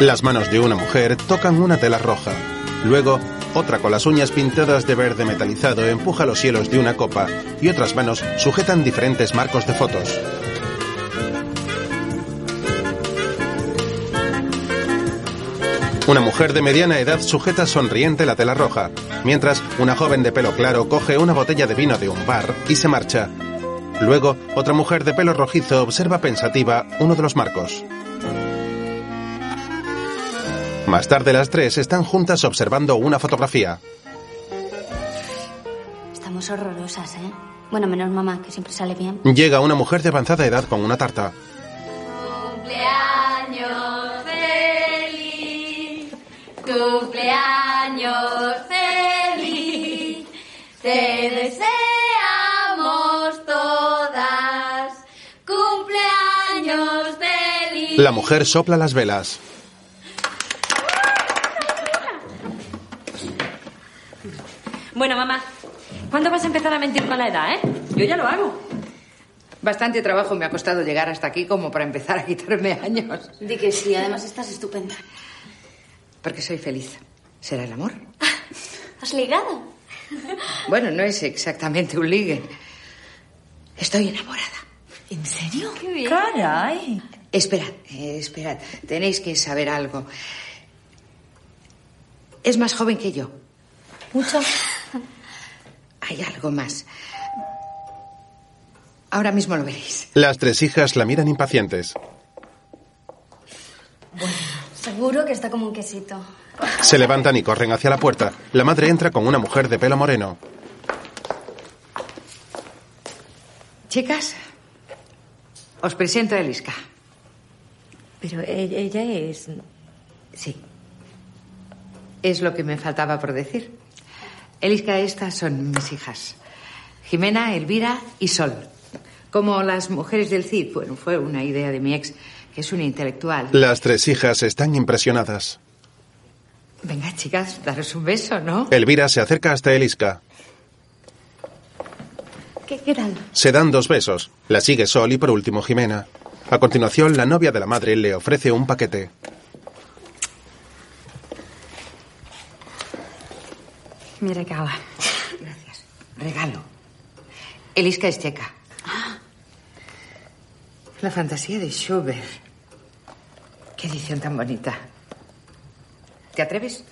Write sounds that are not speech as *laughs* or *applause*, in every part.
Las manos de una mujer tocan una tela roja. Luego, otra con las uñas pintadas de verde metalizado empuja los hielos de una copa y otras manos sujetan diferentes marcos de fotos. Una mujer de mediana edad sujeta sonriente la tela roja, mientras una joven de pelo claro coge una botella de vino de un bar y se marcha. Luego, otra mujer de pelo rojizo observa pensativa uno de los marcos. Más tarde las tres están juntas observando una fotografía. Estamos horrorosas, ¿eh? Bueno, menos mamá, que siempre sale bien. Llega una mujer de avanzada edad con una tarta. Cumpleaños feliz, cumpleaños feliz, te deseamos todas, cumpleaños feliz. La mujer sopla las velas. Bueno, mamá, ¿cuándo vas a empezar a mentir con la edad, eh? Yo ya lo hago. Bastante trabajo me ha costado llegar hasta aquí como para empezar a quitarme años. Di que sí, además estás estupenda. Porque soy feliz. ¿Será el amor? ¿Has ligado? Bueno, no es exactamente un ligue. Estoy enamorada. ¿En serio? Qué bien. Caray. Esperad, esperad. Tenéis que saber algo. Es más joven que yo. Mucho. Hay algo más. Ahora mismo lo veréis. Las tres hijas la miran impacientes. Seguro que está como un quesito. Se levantan y corren hacia la puerta. La madre entra con una mujer de pelo moreno. Chicas, os presento a Eliska. Pero e- ella es... Sí. Es lo que me faltaba por decir. Eliska, estas son mis hijas. Jimena, Elvira y Sol. Como las mujeres del CID. Bueno, fue una idea de mi ex, que es un intelectual. Las tres hijas están impresionadas. Venga, chicas, daros un beso, ¿no? Elvira se acerca hasta Eliska. ¿Qué, qué tal? Se dan dos besos. La sigue Sol y por último Jimena. A continuación, la novia de la madre le ofrece un paquete. Mi regalo. Gracias. Regalo. Eliska es checa. La fantasía de Schubert. Qué edición tan bonita. ¿Te atreves?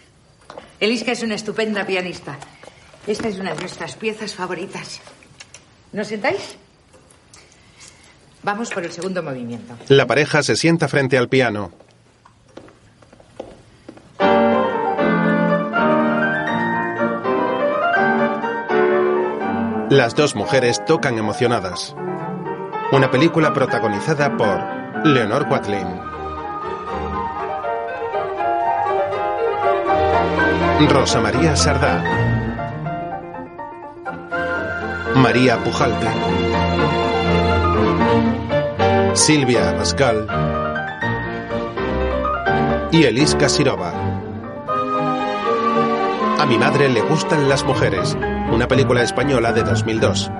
Eliska es una estupenda pianista. Esta es una de nuestras piezas favoritas. ¿Nos sentáis? Vamos por el segundo movimiento. La pareja se sienta frente al piano. Las dos mujeres tocan emocionadas. Una película protagonizada por Leonor Quatlin. Rosa María Sardá. María Pujalte. Silvia Abascal y Elis Sirova. A mi madre le gustan las mujeres, una película española de 2002.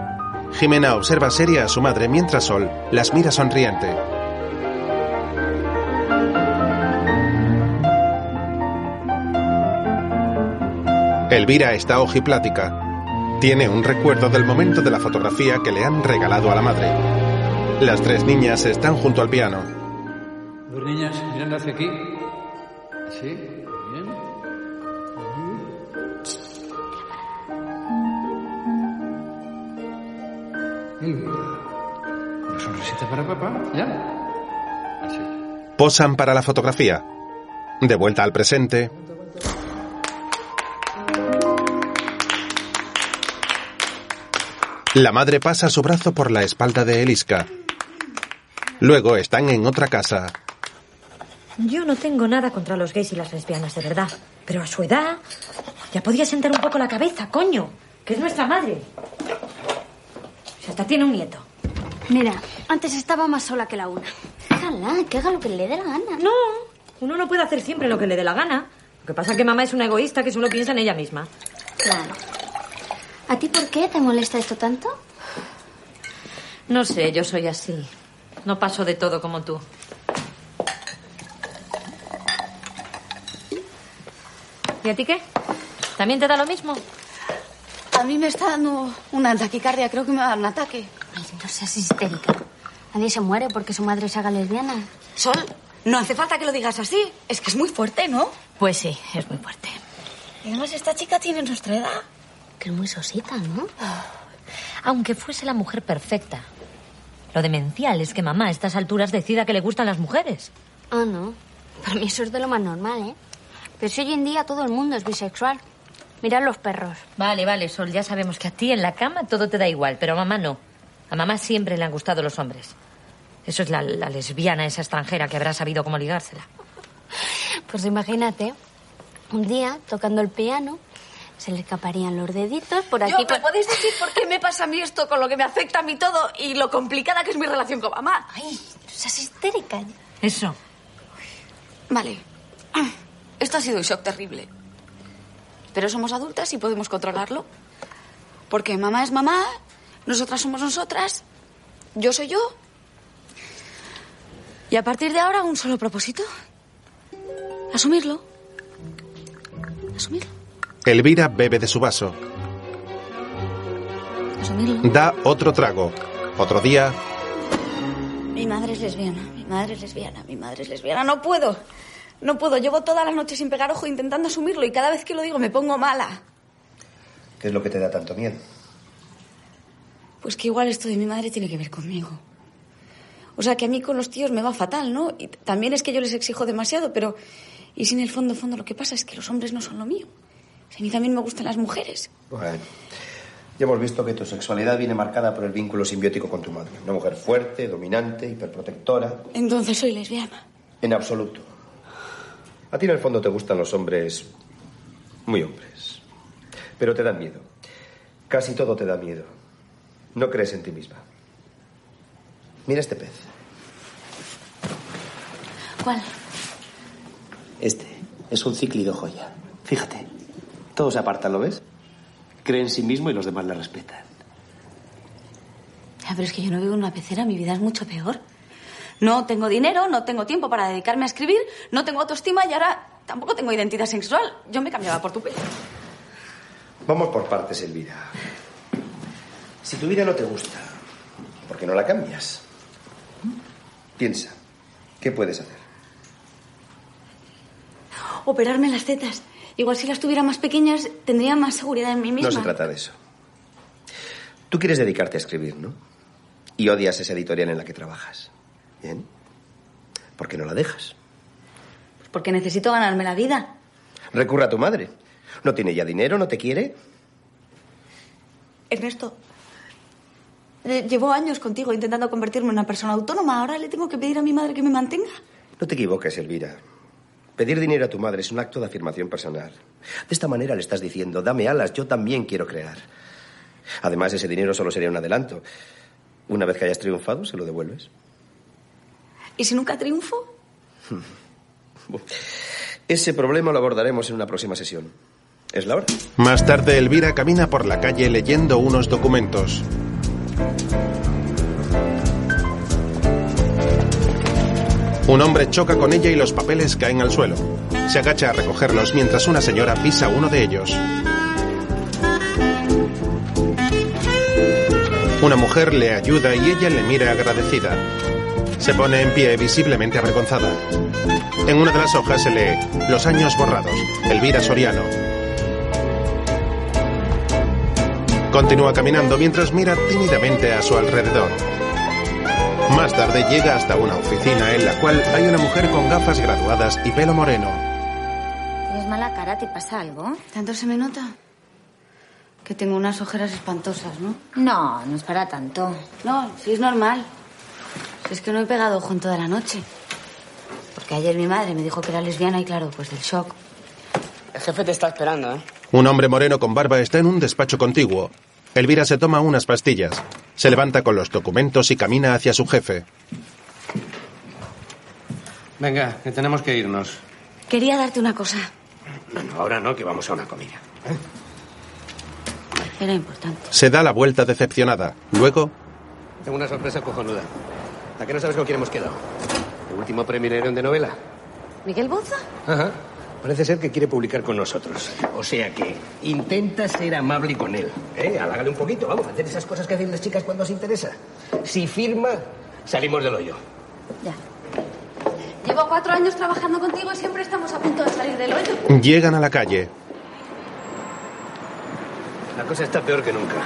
Jimena observa seria a su madre mientras Sol las mira sonriente. Elvira está ojiplática. Tiene un recuerdo del momento de la fotografía que le han regalado a la madre. Las tres niñas están junto al piano. Dos niñas mirando hacia aquí. Sí, Posan para la fotografía. De vuelta al presente, la madre pasa su brazo por la espalda de Eliska. Luego están en otra casa. Yo no tengo nada contra los gays y las lesbianas, de verdad. Pero a su edad ya podía sentar un poco la cabeza, coño. Que es nuestra madre. Si hasta tiene un nieto. Mira, antes estaba más sola que la una. Déjala, que haga lo que le dé la gana. No, uno no puede hacer siempre lo que le dé la gana. Lo que pasa es que mamá es una egoísta que solo piensa en ella misma. Claro. ¿A ti por qué te molesta esto tanto? No sé, yo soy así. No paso de todo como tú. ¿Y a ti qué? ¿También te da lo mismo? A mí me está dando una taquicardia, creo que me va a dar un ataque. Ay, no seas histérica. Nadie se muere porque su madre se haga lesbiana. Sol, no hace falta que lo digas así. Es que es muy fuerte, ¿no? Pues sí, es muy fuerte. Y además esta chica tiene nuestra edad. Que es muy sosita, ¿no? Aunque fuese la mujer perfecta. Lo demencial es que mamá a estas alturas decida que le gustan las mujeres. Ah, no. Para mí eso es de lo más normal, ¿eh? Pero si hoy en día todo el mundo es bisexual. Mirad los perros. Vale, vale, Sol, ya sabemos que a ti en la cama todo te da igual, pero a mamá no. A mamá siempre le han gustado los hombres. Eso es la, la lesbiana esa extranjera que habrá sabido cómo ligársela. Pues imagínate, un día, tocando el piano, se le escaparían los deditos por aquí. Yo, ¿me podéis decir por qué me pasa a mí esto con lo que me afecta a mí todo y lo complicada que es mi relación con mamá? Ay, no seas histérica. Eso. Vale. Esto ha sido un shock terrible. Pero somos adultas y podemos controlarlo. Porque mamá es mamá, nosotras somos nosotras, yo soy yo. Y a partir de ahora un solo propósito. Asumirlo. Asumirlo. Elvira bebe de su vaso. Asumirlo. Da otro trago. Otro día, Mi madre es lesbiana, mi madre es lesbiana, mi madre es lesbiana. No puedo. No puedo. Llevo toda la noche sin pegar ojo intentando asumirlo y cada vez que lo digo me pongo mala. ¿Qué es lo que te da tanto miedo? Pues que igual esto de mi madre tiene que ver conmigo. O sea, que a mí con los tíos me va fatal, ¿no? Y también es que yo les exijo demasiado, pero... Y si en el fondo, fondo lo que pasa es que los hombres no son lo mío. O sea, a mí también me gustan las mujeres. Bueno, ya hemos visto que tu sexualidad viene marcada por el vínculo simbiótico con tu madre. Una mujer fuerte, dominante, hiperprotectora. Entonces soy lesbiana. En absoluto. A ti en el fondo te gustan los hombres muy hombres. Pero te dan miedo. Casi todo te da miedo. No crees en ti misma. Mira este pez. ¿Cuál? Este es un cíclido joya. Fíjate. Todos se apartan, ¿lo ves? Cree en sí mismo y los demás le respetan. Ya, pero es que yo no vivo en una pecera, mi vida es mucho peor. No tengo dinero, no tengo tiempo para dedicarme a escribir, no tengo autoestima y ahora tampoco tengo identidad sexual. Yo me cambiaba por tu pez. Vamos por partes, Elvira. Si tu vida no te gusta, ¿por qué no la cambias? Piensa, ¿qué puedes hacer? Operarme las tetas. Igual si las tuviera más pequeñas tendría más seguridad en mí misma. No se trata de eso. Tú quieres dedicarte a escribir, ¿no? Y odias esa editorial en la que trabajas. ¿Bien? ¿Por qué no la dejas? Pues porque necesito ganarme la vida. Recurre a tu madre. ¿No tiene ya dinero? ¿No te quiere? Ernesto, llevo años contigo intentando convertirme en una persona autónoma. Ahora le tengo que pedir a mi madre que me mantenga. No te equivoques, Elvira. Pedir dinero a tu madre es un acto de afirmación personal. De esta manera le estás diciendo, dame alas, yo también quiero crear. Además, ese dinero solo sería un adelanto. Una vez que hayas triunfado, se lo devuelves. ¿Y si nunca triunfo? *laughs* Ese problema lo abordaremos en una próxima sesión. ¿Es la hora? Más tarde, Elvira camina por la calle leyendo unos documentos. Un hombre choca con ella y los papeles caen al suelo. Se agacha a recogerlos mientras una señora pisa uno de ellos. Una mujer le ayuda y ella le mira agradecida. Se pone en pie visiblemente avergonzada. En una de las hojas se lee Los años borrados. Elvira Soriano. Continúa caminando mientras mira tímidamente a su alrededor. Más tarde llega hasta una oficina en la cual hay una mujer con gafas graduadas y pelo moreno. Tienes mala cara, ¿te pasa algo? ¿Tanto se me nota? Que tengo unas ojeras espantosas, ¿no? No, no es para tanto. No, sí es normal. Si es que no he pegado ojo en toda la noche. Porque ayer mi madre me dijo que era lesbiana y claro, pues del shock. El jefe te está esperando, ¿eh? Un hombre moreno con barba está en un despacho contiguo. Elvira se toma unas pastillas. Se levanta con los documentos y camina hacia su jefe. Venga, que tenemos que irnos. Quería darte una cosa. Bueno, ahora no, que vamos a una comida. Era importante. Se da la vuelta decepcionada. Luego, Tengo una sorpresa cojonuda. ¿A qué no sabes con quién hemos quedado? ¿El último premio de novela? ¿Miguel Boza? Ajá. Parece ser que quiere publicar con nosotros. O sea que intenta ser amable con él. ¿eh? Alágale un poquito, vamos, hacer esas cosas que hacen las chicas cuando os interesa. Si firma, salimos del hoyo. Ya. Llevo cuatro años trabajando contigo y siempre estamos a punto de salir del hoyo. Llegan a la calle. La cosa está peor que nunca.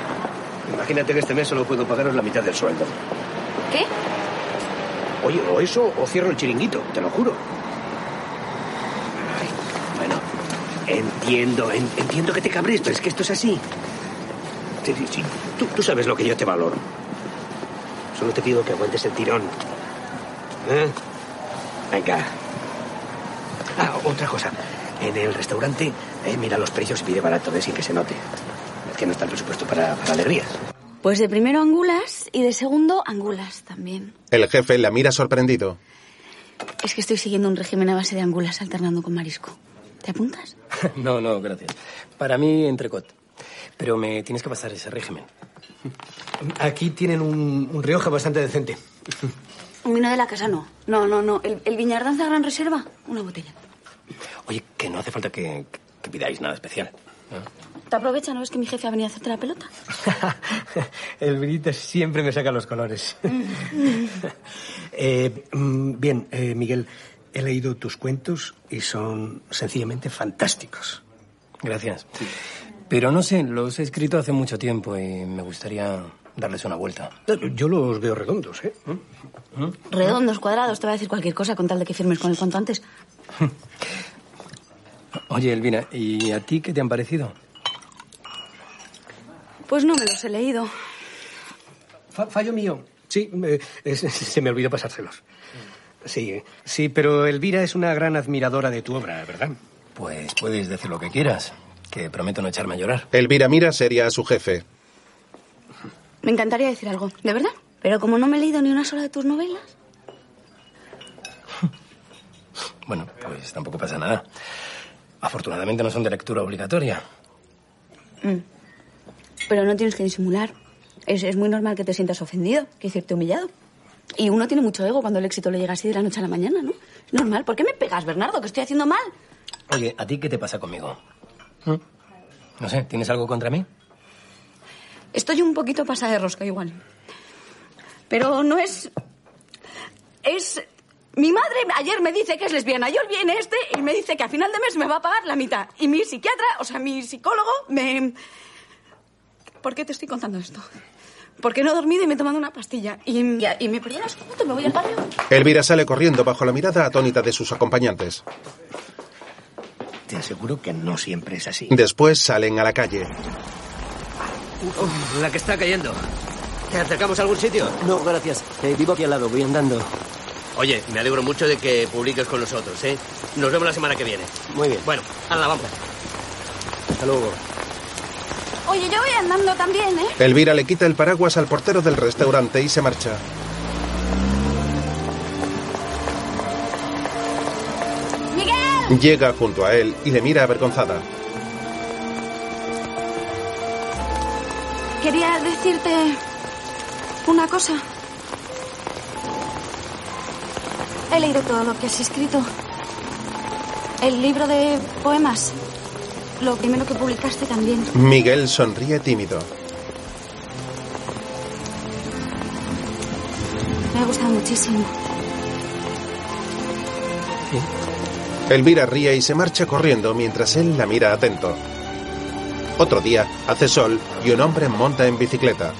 Imagínate que este mes solo puedo pagaros la mitad del sueldo. ¿Qué? Oye, o eso, o cierro el chiringuito, te lo juro. Ay, bueno, entiendo, en- entiendo que te cabres, pero es que esto es así. Sí, sí, sí, Tú, tú sabes lo que yo te valoro. Solo te pido que aguantes el tirón. ¿Eh? Venga. Ah, otra cosa. En el restaurante, eh, mira los precios y pide barato, ¿ves? Sin que se note. Es que no está el presupuesto para, para alegrías. Pues de primero angulas y de segundo angulas también. El jefe la mira sorprendido. Es que estoy siguiendo un régimen a base de angulas alternando con marisco. ¿Te apuntas? *laughs* No, no, gracias. Para mí, entrecot. Pero me tienes que pasar ese régimen. Aquí tienen un, un Rioja bastante decente. *laughs* Un vino de la casa no. No, no, no. El, el Viñardanza Gran Reserva, una botella. Oye, que no hace falta que, que pidáis nada especial. Te aprovecha, ¿no ves que mi jefe ha venido a hacerte la pelota? *laughs* El vinito siempre me saca los colores. Eh, mm, bien, eh, Miguel, he leído tus cuentos y son sencillamente fantásticos. Gracias. Pero no sé, los he escrito hace mucho tiempo y me gustaría darles una vuelta. Yo los veo redondos, ¿eh? Redondos, cuadrados, te voy a decir cualquier cosa con tal de que firmes con el cuanto antes. *laughs* Oye, Elvira, ¿y a ti qué te han parecido? Pues no me los he leído. Fa- fallo mío. Sí, me- es- *laughs* se me olvidó pasárselos. Sí, sí, pero Elvira es una gran admiradora de tu obra, ¿verdad? Pues puedes decir lo que quieras, que prometo no echarme a llorar. Elvira mira seria a su jefe. Me encantaría decir algo, de verdad. Pero como no me he leído ni una sola de tus novelas. *laughs* Bueno, pues tampoco pasa nada. Afortunadamente no son de lectura obligatoria. Mm. Pero no tienes que disimular. Es, es muy normal que te sientas ofendido, que decirte humillado. Y uno tiene mucho ego cuando el éxito le llega así de la noche a la mañana, ¿no? Es normal. ¿Por qué me pegas, Bernardo? Que estoy haciendo mal. Oye, ¿a ti qué te pasa conmigo? ¿Mm? No sé, ¿tienes algo contra mí? Estoy un poquito pasada de rosca igual. Pero no es... Es... Mi madre ayer me dice que es lesbiana. Yo viene este y me dice que a final de mes me va a pagar la mitad. Y mi psiquiatra, o sea, mi psicólogo, me... ¿Por qué te estoy contando esto? Porque no he dormido y me he tomado una pastilla. Y, y me perdonas un minuto, me voy al baño. Elvira sale corriendo bajo la mirada atónita de sus acompañantes. Te aseguro que no siempre es así. Después salen a la calle. la que está cayendo. ¿Te acercamos a algún sitio? No, gracias. Eh, vivo aquí al lado, voy andando. Oye, me alegro mucho de que publiques con nosotros, ¿eh? Nos vemos la semana que viene. Muy bien. Bueno, hala, vamos. Hasta luego. Oye, yo voy andando también, ¿eh? Elvira le quita el paraguas al portero del restaurante y se marcha. ¡Miguel! Llega junto a él y le mira avergonzada. Quería decirte una cosa. He leído todo lo que has escrito. El libro de poemas. Lo primero que publicaste también. Miguel sonríe tímido. Me ha gustado muchísimo. Elvira ríe y se marcha corriendo mientras él la mira atento. Otro día hace sol y un hombre monta en bicicleta.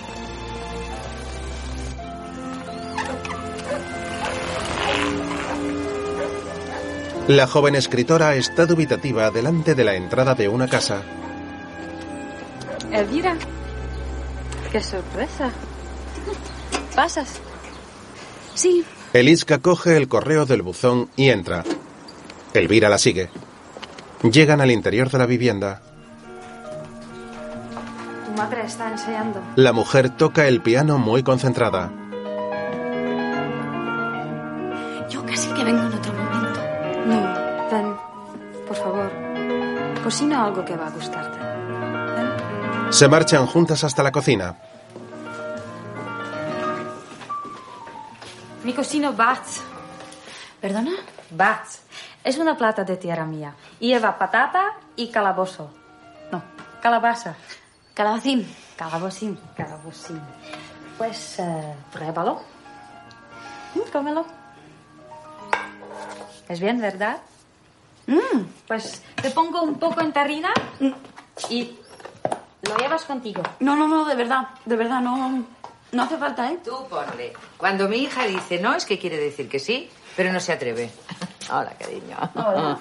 La joven escritora está dubitativa delante de la entrada de una casa. Elvira, qué sorpresa. ¿Pasas? Sí, Eliska coge el correo del buzón y entra. Elvira la sigue. Llegan al interior de la vivienda. Tu madre está ensayando. La mujer toca el piano muy concentrada. yo casi que vengo Cocina algo que va a gustarte. Se marchan juntas hasta la cocina. Mi cocino bats. ¿Perdona? Bats. Es una plata de tierra mía. Y lleva patata y calabozo. No, calabaza. Calabacín. Calabocín, calabocín. Pues eh, pruébalo. Mm, cómelo. Es bien, ¿verdad? Mm, pues te pongo un poco en tarrina y lo llevas contigo. No, no, no, de verdad, de verdad, no, no hace falta, ¿eh? Tú ponle. Cuando mi hija dice no, es que quiere decir que sí, pero no se atreve. *laughs* Hola, cariño. Hola.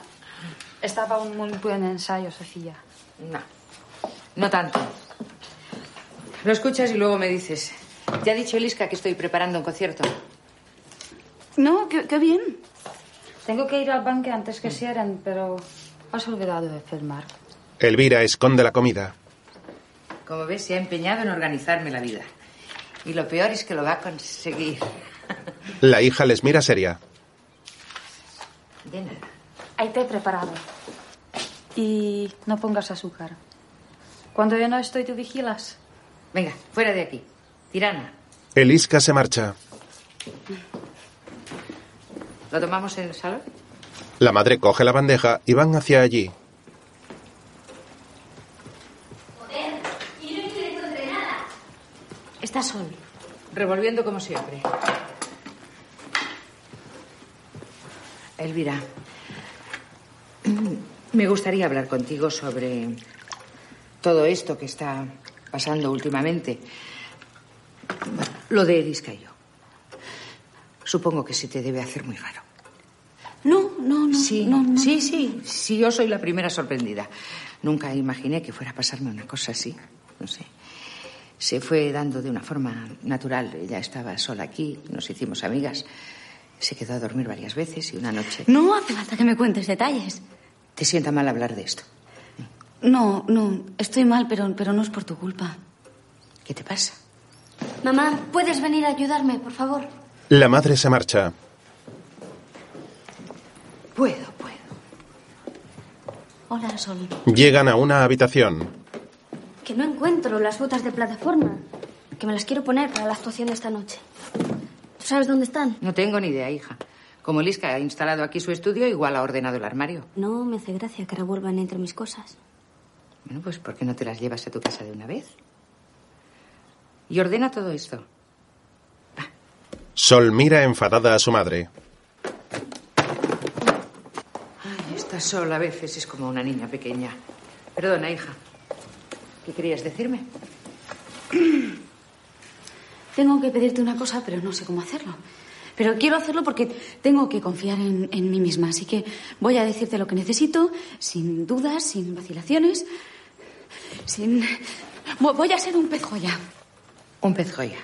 Estaba un muy buen ensayo, Sofía. No, no tanto. Lo escuchas y luego me dices. ¿Te ha dicho Eliska que estoy preparando un concierto? No, qué, qué bien. Tengo que ir al banque antes que cierren, pero has olvidado de filmar. Elvira esconde la comida. Como ves, se ha empeñado en organizarme la vida. Y lo peor es que lo va a conseguir. La hija les mira seria. De nada. Hay té preparado. Y no pongas azúcar. Cuando yo no estoy, tú vigilas. Venga, fuera de aquí. Tirana, Eliska se marcha. ¿Lo tomamos en el salón? La madre coge la bandeja y van hacia allí. Y no nada. Está sol. Revolviendo como siempre. Elvira, *clears throat* me gustaría hablar contigo sobre todo esto que está pasando últimamente. Lo de Eliska y yo. Supongo que se te debe hacer muy raro. No, no, no. Sí, no, no. sí, sí, sí, yo soy la primera sorprendida. Nunca imaginé que fuera a pasarme una cosa así. No sé. Se fue dando de una forma natural. Ella estaba sola aquí, nos hicimos amigas. Se quedó a dormir varias veces y una noche. No hace falta que me cuentes detalles. ¿Te sienta mal hablar de esto? No, no, estoy mal, pero, pero no es por tu culpa. ¿Qué te pasa? Mamá, ¿puedes venir a ayudarme, por favor? La madre se marcha. Puedo, puedo. Hola, Sol. Llegan a una habitación. Que no encuentro las botas de plataforma. Que me las quiero poner para la actuación de esta noche. ¿Tú sabes dónde están? No tengo ni idea, hija. Como Liska ha instalado aquí su estudio, igual ha ordenado el armario. No me hace gracia que revuelvan entre mis cosas. Bueno, pues ¿por qué no te las llevas a tu casa de una vez? Y ordena todo esto. Sol mira enfadada a su madre. Ay, esta Sol a veces es como una niña pequeña. Perdona, hija. ¿Qué querías decirme? *clears throat* Tengo que pedirte una cosa, pero no sé cómo hacerlo. Pero quiero hacerlo porque tengo que confiar en, en mí misma. Así que voy a decirte lo que necesito, sin dudas, sin vacilaciones, sin... Vo- Voy a ser un pez joya. Un pez joya.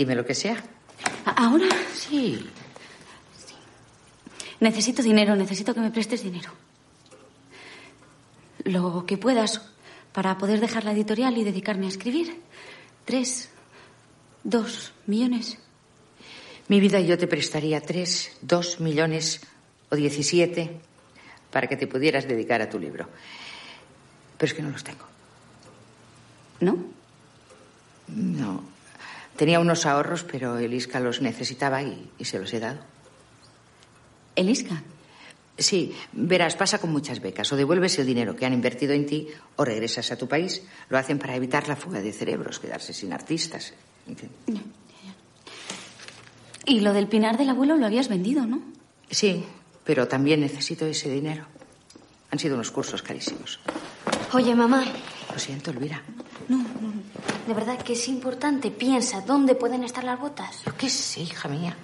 Dime lo que sea. Ahora Sí. necesito dinero, necesito que me prestes dinero. Lo que puedas para poder dejar la editorial y dedicarme a escribir. Tres, dos millones. Mi vida yo te prestaría tres, dos millones o diecisiete para que te pudieras dedicar a tu libro. Pero es que no los tengo. ¿No? No. Tenía unos ahorros, pero Eliska los necesitaba y, y se los he dado. ¿Eliska? Sí, verás, pasa con muchas becas. O devuelves el dinero que han invertido en ti o regresas a tu país. Lo hacen para evitar la fuga de cerebros, quedarse sin artistas. ¿entiendes? Y lo del pinar del abuelo lo habías vendido, ¿no? Sí, pero también necesito ese dinero. Han sido unos cursos carísimos. Oye, mamá, Lo siento, Elvira. De verdad que es importante. Piensa, ¿dónde pueden estar las botas? Yo qué sé, hija mía.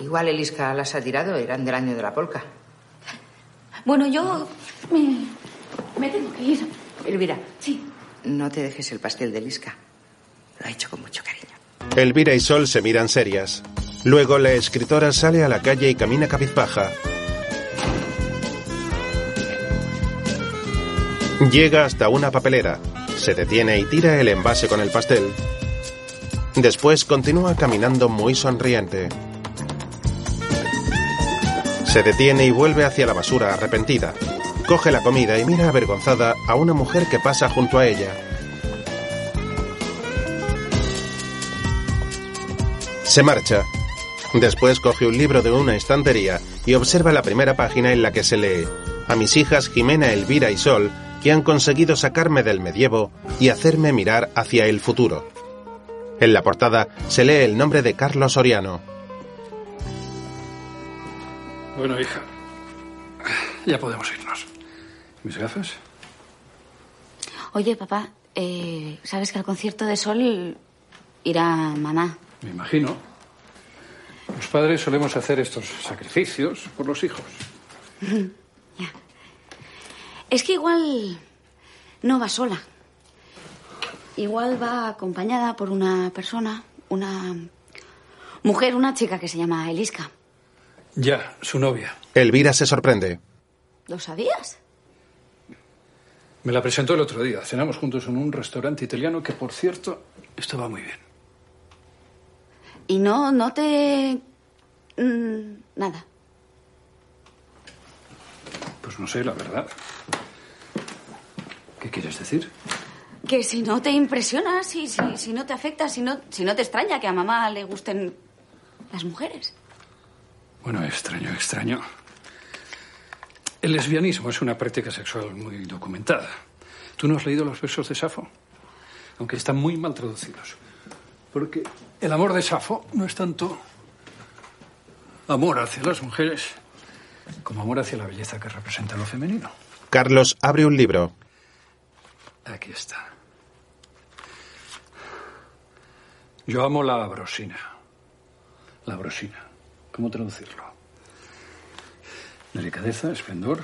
Igual Eliska las ha tirado, eran del año de la polca. Bueno, yo me, me tengo que ir. Elvira, Sí. no te dejes el pastel de Eliska. Lo ha hecho con mucho cariño. Elvira y Sol se miran serias. Luego la escritora sale a la calle y camina cabizbaja. Llega hasta una papelera. Se detiene y tira el envase con el pastel. Después continúa caminando muy sonriente. Se detiene y vuelve hacia la basura arrepentida. Coge la comida y mira avergonzada a una mujer que pasa junto a ella. Se marcha. Después coge un libro de una estantería y observa la primera página en la que se lee a mis hijas Jimena, Elvira y Sol, que han conseguido sacarme del medievo y hacerme mirar hacia el futuro. En la portada se lee el nombre de Carlos Soriano. Bueno, hija, ya podemos irnos. ¿Mis gafas? Oye, papá, eh, ¿sabes que al concierto de Sol irá mamá? Me imagino. Los padres solemos hacer estos sacrificios por los hijos. *laughs* Es que igual no va sola. Igual va acompañada por una persona, una mujer, una chica que se llama Eliska. Ya, su novia. Elvira se sorprende. ¿Lo sabías? Me la presentó el otro día. Cenamos juntos en un restaurante italiano que, por cierto, estaba muy bien. Y no, no te... mm, nada. Pues no sé, la verdad. ¿Qué quieres decir? Que si no te impresiona, si, si, si no te afecta, si no, si no te extraña que a mamá le gusten las mujeres. Bueno, extraño, extraño. El lesbianismo es una práctica sexual muy documentada. ¿Tú no has leído los versos de Safo? Aunque están muy mal traducidos. Porque el amor de Safo no es tanto amor hacia las mujeres como amor hacia la belleza que representa lo femenino. Carlos abre un libro. Aquí está. Yo amo la brosina. La brosina. ¿Cómo traducirlo? Delicadeza, esplendor,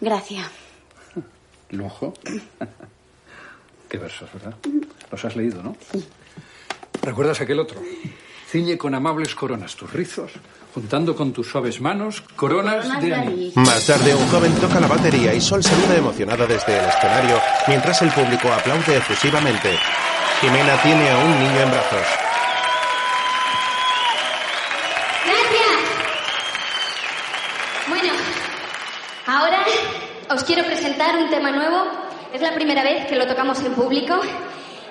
Gracias. lujo. *coughs* Qué versos, ¿verdad? Los has leído, ¿no? ¿Recuerdas aquel otro? Ciñe con amables coronas tus rizos, juntando con tus suaves manos coronas de anillo. Más tarde, un joven toca la batería y Sol saluda emocionada desde el escenario mientras el público aplaude efusivamente. Jimena tiene a un niño en brazos. Gracias. Bueno, ahora os quiero presentar un tema nuevo. Es la primera vez que lo tocamos en público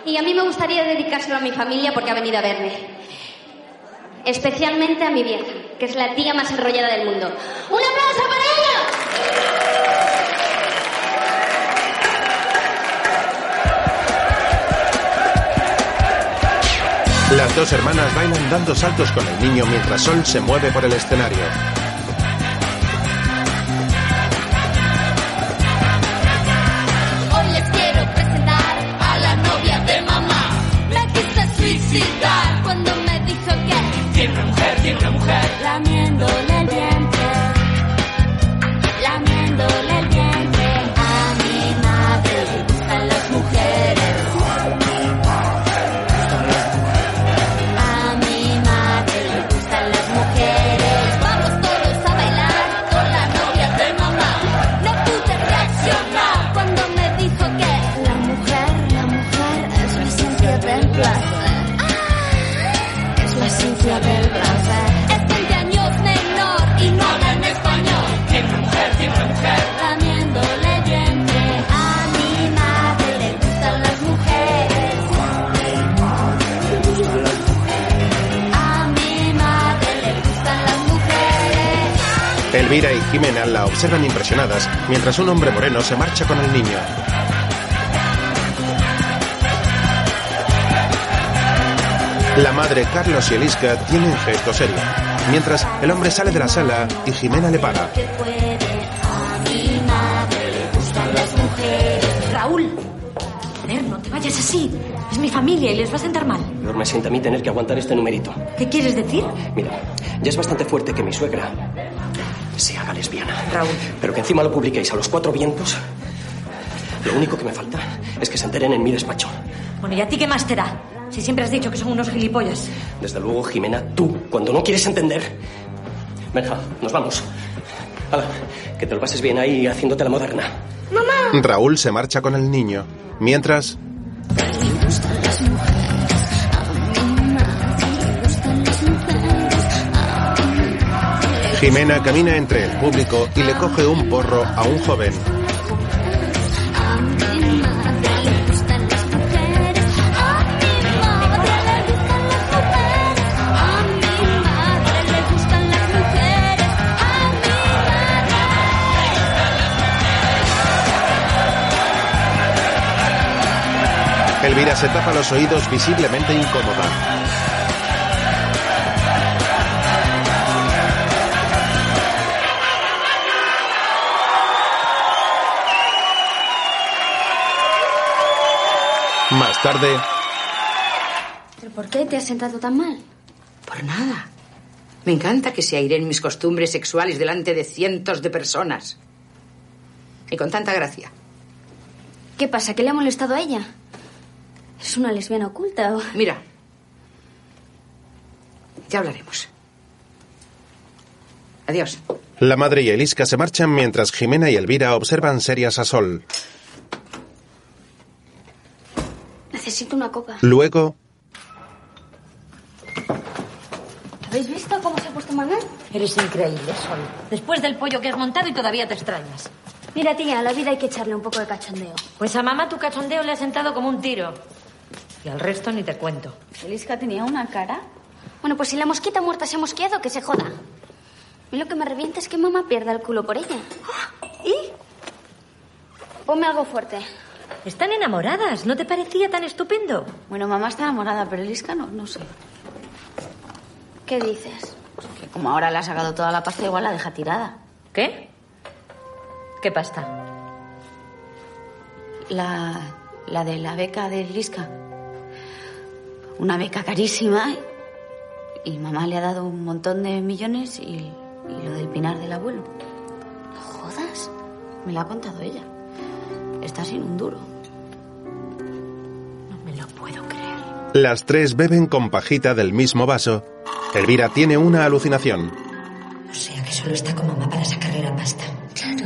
y a mí me gustaría dedicárselo a mi familia porque ha venido a verme. Especialmente a mi vieja, que es la tía más enrollada del mundo. ¡Un aplauso para ella! Las dos hermanas bailan dando saltos con el niño mientras Sol se mueve por el escenario. Observan impresionadas mientras un hombre moreno se marcha con el niño. La madre, Carlos y Eliska tienen gesto serio, mientras el hombre sale de la sala y Jimena le para. que puede. A mi madre le gustan las mujeres. Raúl, joder, no te vayas así. Es mi familia y les va a sentar mal. Peor me sienta a mí tener que aguantar este numerito. ¿Qué quieres decir? Mira, ya es bastante fuerte que mi suegra se haga lesbiana. Raúl. Pero que encima lo publiquéis a los cuatro vientos. Lo único que me falta es que se enteren en mi despacho. Bueno, ¿y a ti qué más te da? Si siempre has dicho que son unos gilipollas. Desde luego, Jimena, tú, cuando no quieres entender. Venga, nos vamos. Hala, que te lo pases bien ahí haciéndote la moderna. Raúl se marcha con el niño, mientras Jimena camina entre el público y le coge un porro a un joven. Elvira se tapa los oídos visiblemente incómoda. Tarde, ¿Pero por qué te has sentado tan mal? Por nada. Me encanta que se airen mis costumbres sexuales delante de cientos de personas. Y con tanta gracia. ¿Qué pasa? ¿Que le ha molestado a ella? ¿Es una lesbiana oculta o...? Mira. Ya hablaremos. Adiós. la madre y Eliska se marchan mientras Jimena y Elvira observan serias a Sol. Necesito una copa. Luego, ¿Habéis visto cómo se ha puesto Manuel? Eres increíble, Sol. Después del pollo que has montado y todavía te extrañas. Mira, tía, a la vida hay que echarle un poco de cachondeo. Pues a mamá tu cachondeo le ha sentado como un tiro. Y al resto ni te cuento. Eliska tenía una cara. Bueno, pues si la mosquita muerta se ha mosqueado, que se joda. Y lo que me revienta es que mamá pierda el culo por ella. ¿Y? Ponme algo fuerte. Están enamoradas, ¿no te parecía tan estupendo? Bueno, mamá está enamorada, pero Eliska no, no sé. ¿Qué dices? Que como ahora le ha sacado toda la pasta, igual la deja tirada. ¿Qué? ¿Qué pasta? La, la de la beca de Eliska. Una beca carísima. Y mamá le ha dado un montón de millones y, y lo del pinar del abuelo. ¿No jodas? Me lo ha contado ella. Está sin un duro. No me lo puedo creer. las tres beben con pajita del mismo vaso. Elvira tiene una alucinación. O sea que solo está con mamá para sacarle la pasta. Claro.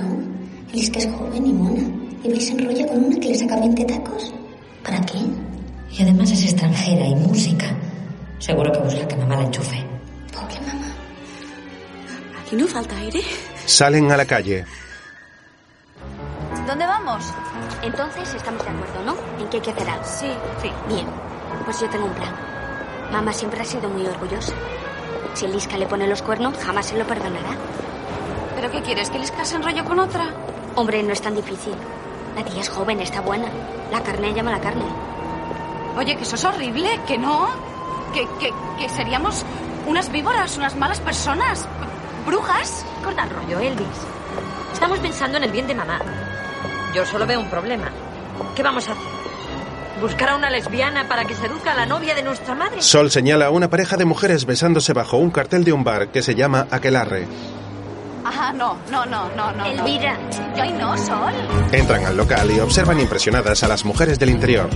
Eliska es joven y mona. Y vais en rollo con una que le saca 20 tacos. ¿Para qué? Y además es extranjera y música. Seguro que busca que mamá la enchufe. Pobre mamá. Aquí no falta aire. Salen a la calle. ¿Dónde vamos? Entonces estamos de acuerdo, ¿no? En que hay que hacer algo. Sí, sí. Bien, pues yo tengo un plan. Mamá siempre ha sido muy orgullosa. Si Eliska le pone los cuernos, jamás se lo perdonará. ¿Pero qué quieres? ¿Que Eliska se enrolle con otra? Hombre, no es tan difícil. La tía es joven, está buena. La carne llama la carne. Oye, que eso es horrible, que no. Que, que, que seríamos unas víboras, unas malas personas. ¿Brujas? Corta el rollo, Elvis. Estamos pensando en el bien de mamá. Yo solo veo un problema. ¿Qué vamos a hacer? ¿Buscar a una lesbiana para que seduzca a la novia de nuestra madre? Sol señala a una pareja de mujeres besándose bajo un cartel de un bar que se llama Aquelarre. Ajá, no, no, no, no, no. Elvira. Ay, no, Sol. Entran al local y observan impresionadas a las mujeres del interior.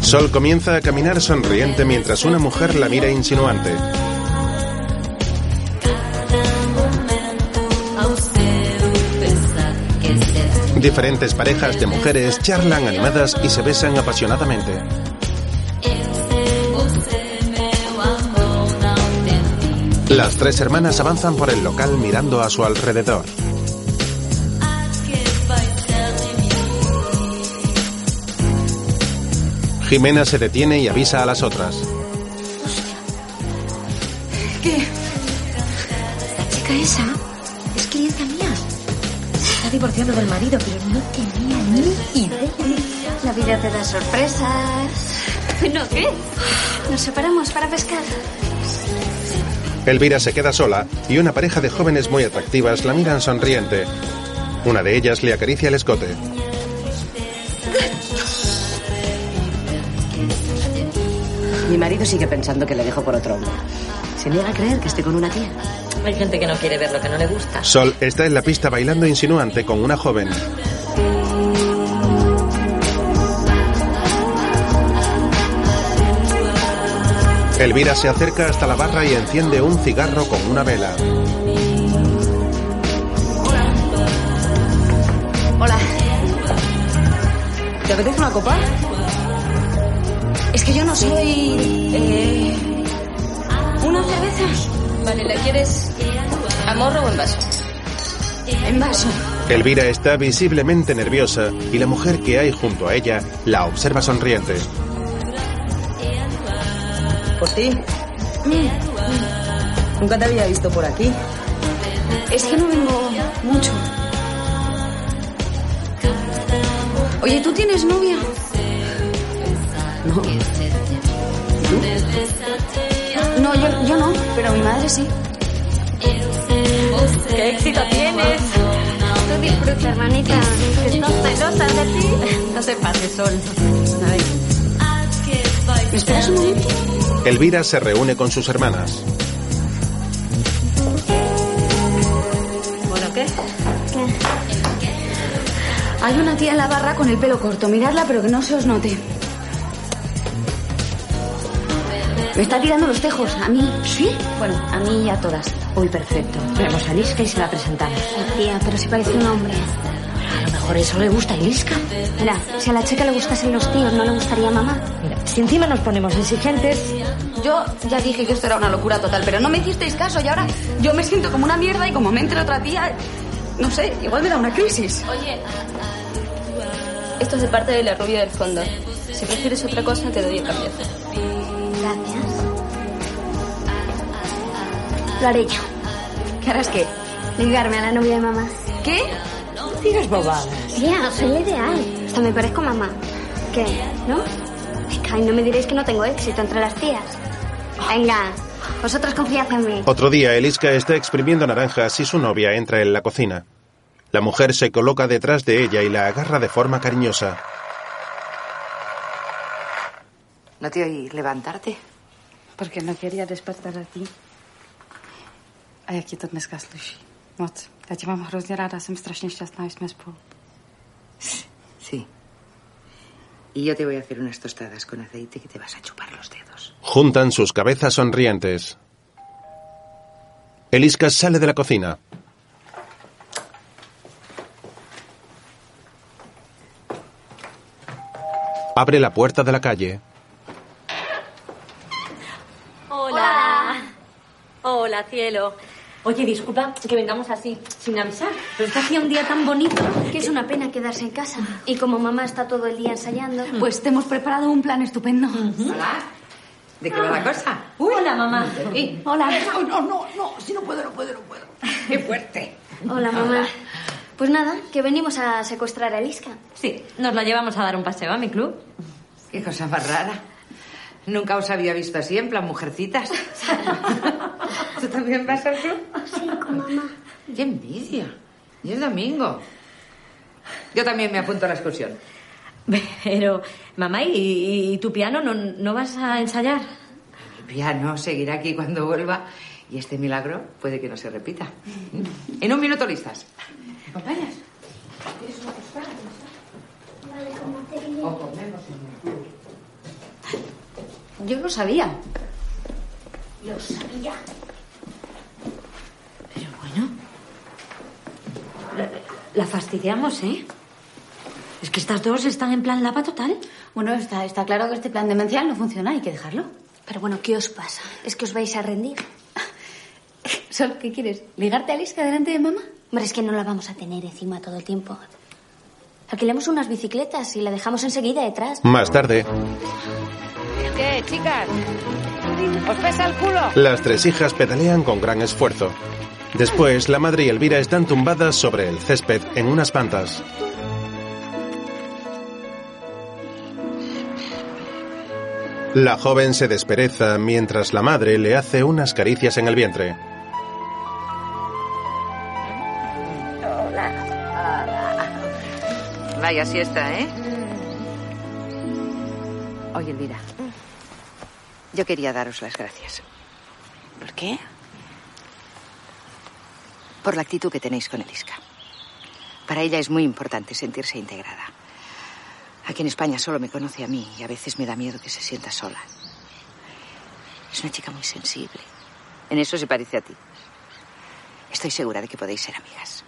Sol comienza a caminar sonriente mientras una mujer la mira insinuante. Diferentes parejas de mujeres charlan animadas y se besan apasionadamente. Las tres hermanas avanzan por el local mirando a su alrededor. Jimena se detiene y avisa a las otras. ¿Qué? La chica esa. Divorciando del marido, pero no tenía ni idea. La vida te da sorpresas. *laughs* ¿No qué? Nos separamos para pescar. Elvira se queda sola y una pareja de jóvenes muy atractivas la miran sonriente. Una de ellas le acaricia el escote. Mi marido sigue pensando que le dejo por otro hombre. Se niega a creer que estoy con una tía. Hay gente que no quiere ver lo que no le gusta. Sol está en la pista bailando insinuante con una joven. Elvira se acerca hasta la barra y enciende un cigarro con una vela. Hola. ¿Te apetece una copa? Es que yo no soy... eh, ¿Una cerveza? Vale, ¿la quieres a morro o en vaso? En vaso. Elvira está visiblemente nerviosa y la mujer que hay junto a ella la observa sonriente. ¿Por ti? Nunca te había visto por aquí. Es que no vengo mucho. Oye, ¿tú tienes novia? No. No, yo, yo no, pero mi madre sí. ¡Qué éxito tienes! Tú disfruta, hermanita. Que estás celosa de ti. *laughs* No te pases, Sol. ¿Me esperas un momento? Elvira se reúne con sus hermanas. Bueno, ¿qué? Hay una tía en la barra con el pelo corto. Miradla, pero que no se os note. Me está tirando los tejos. ¿A mí? ¿Sí? Bueno, a mí y a todas. Uy, perfecto. Vemos a Liska y se la presentamos. Tía, pero si parece un hombre. A lo mejor eso le gusta a Liska. Mira, si a la chica le gustasen los tíos, ¿no le gustaría a mamá? Mira, si encima nos ponemos exigentes, Yo ya dije que esto era una locura total, pero no me hicisteis caso y ahora yo me siento como una mierda y como me entre otra tía, no sé, igual me da una crisis. Oye, esto es de parte de la rubia del fondo. Si prefieres otra cosa, te doy el cambio. Lo haré yo. ¿Qué harás qué? Ligarme a la novia de mamá. ¿Qué? no digas bobadas. Tía, soy la ideal. Hasta me parezco a mamá. ¿Qué? ¿No? Venga, y no me diréis que no tengo éxito entre las tías. Venga, vosotros confiad en mí. Otro día, Eliska está exprimiendo naranjas y su novia entra en la cocina. La mujer se coloca detrás de ella y la agarra de forma cariñosa. ¿No te oí levantarte? Porque no quería despertar a ti. A jak ti to dneska sluší. Moc. Já tě mám hrozně ráda, jsem strašně šťastná, že jsme spolu. Sí. Y yo te voy a hacer unas tostadas con aceite que te vas a chupar los dedos. Juntan sus cabezas sonrientes. Eliska sale de la cocina. Abre la puerta de la calle. Hola. Hola, cielo. Oye, disculpa que vengamos así, sin avisar, pero es que hacía un día tan bonito. Que es una pena quedarse en casa. Y como mamá está todo el día ensayando. Pues te hemos preparado un plan estupendo. Hola. ¿De qué va la cosa? Hola, mamá. Sí. Hola. No, no, no, no. Si no puedo, no puedo, no puedo. *laughs* Qué fuerte. Hola, mamá. Pues nada, que venimos a secuestrar a Eliska. Sí, nos la llevamos a dar un paseo a mi club. Qué cosa más rara. Nunca os había visto así, en plan mujercitas. *laughs* ¿Tú también vas al club? Sí, con mamá. ¡Qué envidia! Y es domingo. Yo también me apunto a la excursión. Pero, mamá, ¿y, y tu piano no, no vas a ensayar? El piano seguirá aquí cuando vuelva y este milagro puede que no se repita. En un minuto listas. ¿Me acompañas? ¿Quieres una tostada? O comemos en el club. Yo lo sabía. Lo sabía. Pero bueno. La, la fastidiamos, ¿eh? Es que estas dos están en plan lava total. Bueno, está, está claro que este plan demencial no funciona, hay que dejarlo. Pero bueno, ¿qué os pasa? ¿Es que os vais a rendir? *laughs* Sol, ¿qué quieres? ¿Ligarte a Liska delante de mamá? Hombre, es que no la vamos a tener encima todo el tiempo. Alquilemos unas bicicletas y la dejamos enseguida detrás. Más tarde, ¿Qué, chicas? ¿Os pesa el culo? las tres hijas pedalean con gran esfuerzo. Después, la madre y Elvira están tumbadas sobre el césped en unas pantas. La joven se despereza mientras la madre le hace unas caricias en el vientre. Vaya siesta, ¿eh? Oye, Elvira. Yo quería daros las gracias. ¿Por qué? Por la actitud que tenéis con Eliska. Para ella es muy importante sentirse integrada. Aquí en España solo me conoce a mí y a veces me da miedo que se sienta sola. Es una chica muy sensible. En eso se parece a ti. Estoy segura de que podéis ser amigas.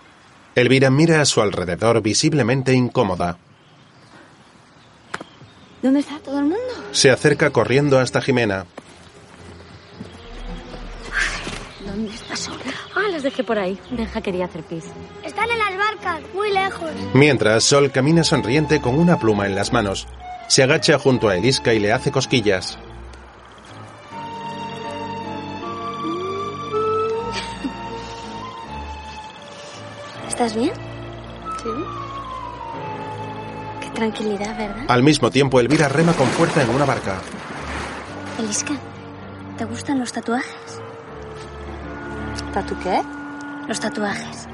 Elvira mira a su alrededor visiblemente incómoda. ¿Dónde está todo el mundo? Se acerca corriendo hasta Jimena. ¿Dónde está sola? Ah, las dejé por ahí. Deja quería hacer pis. Están en las barcas, muy lejos. Mientras, Sol camina sonriente con una pluma en las manos. Se agacha junto a Eliska y le hace cosquillas. ¿Estás bien? Tranquilidad, ¿verdad? Al mismo tiempo, Elvira rema con fuerza en una barca. Eliska, ¿te gustan los tatuajes? ¿Tatu qué? Los tatuajes.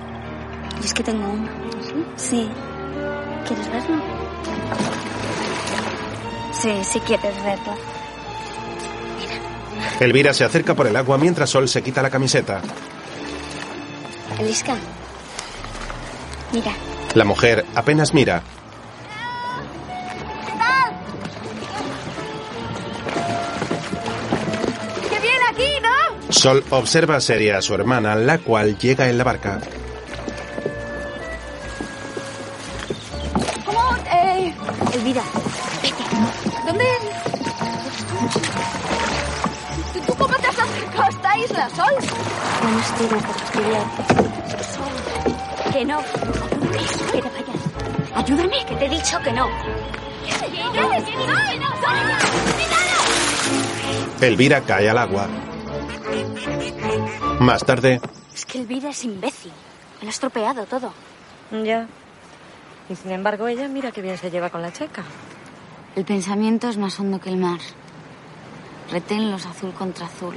Yo es que tengo uno. ¿Sí? ¿Quieres verlo? Sí, sí quieres verlo. Elvira se acerca por el agua mientras Sol se quita la camiseta. Eliska. Mira. La mujer apenas mira. Sol observa seria a su hermana, la cual llega en la barca. ¿Cómo? Eh, Elvira, ¿Dónde? ¿Tú, tú cómo te has acercado a esta isla, Sol? no me estiro por estudiar. Que no. Que te vayas. Ayúdame, que te he dicho que no. Elvira cae al agua. Más tarde, Es que Elvira es imbécil. Me lo ha estropeado todo. Ya. Y sin embargo, ella mira qué bien se lleva con la checa. El pensamiento es más hondo que el mar. Reténlos azul contra azul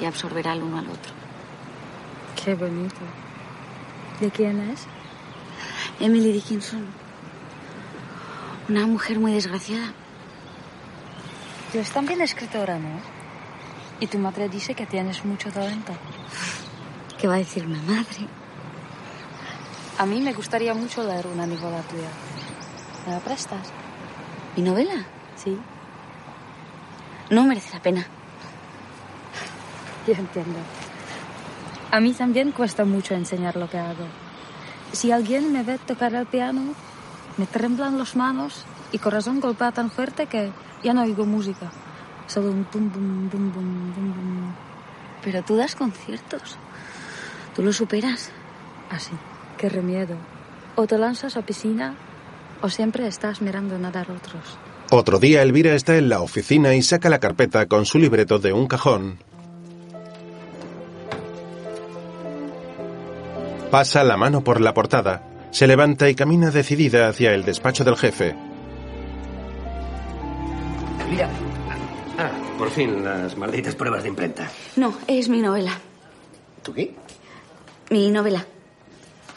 y absorberá el uno al otro. Qué bonito. ¿De quién es? Emily Dickinson. Una mujer muy desgraciada. Tú eres también escritora, ¿no? Y tu madre dice que tienes mucho talento. ¿Qué va a decir una madre? A mí me gustaría mucho leer una novela tuya. ¿Me la prestas? ¿Mi novela? Sí. No merece la pena. *laughs* Yo entiendo. A mí también cuesta mucho enseñar lo que hago. Si alguien me ve tocar el piano, me temblan las manos y corazón golpea tan fuerte que ya no oigo música. Solo un bum, bum, bum, bum, bum, bum. Pero tú das conciertos. Tú lo superas. Así, qué remiedo. O te lanzas a piscina o siempre estás mirando nadar otros. otro día Elvira está en la oficina y saca la carpeta con su libreto de un cajón. Pasa la mano por la portada, se levanta y camina decidida hacia el despacho del jefe. Mira. Fin, las malditas pruebas de imprenta. No, es mi novela. ¿Tú qué? Mi novela.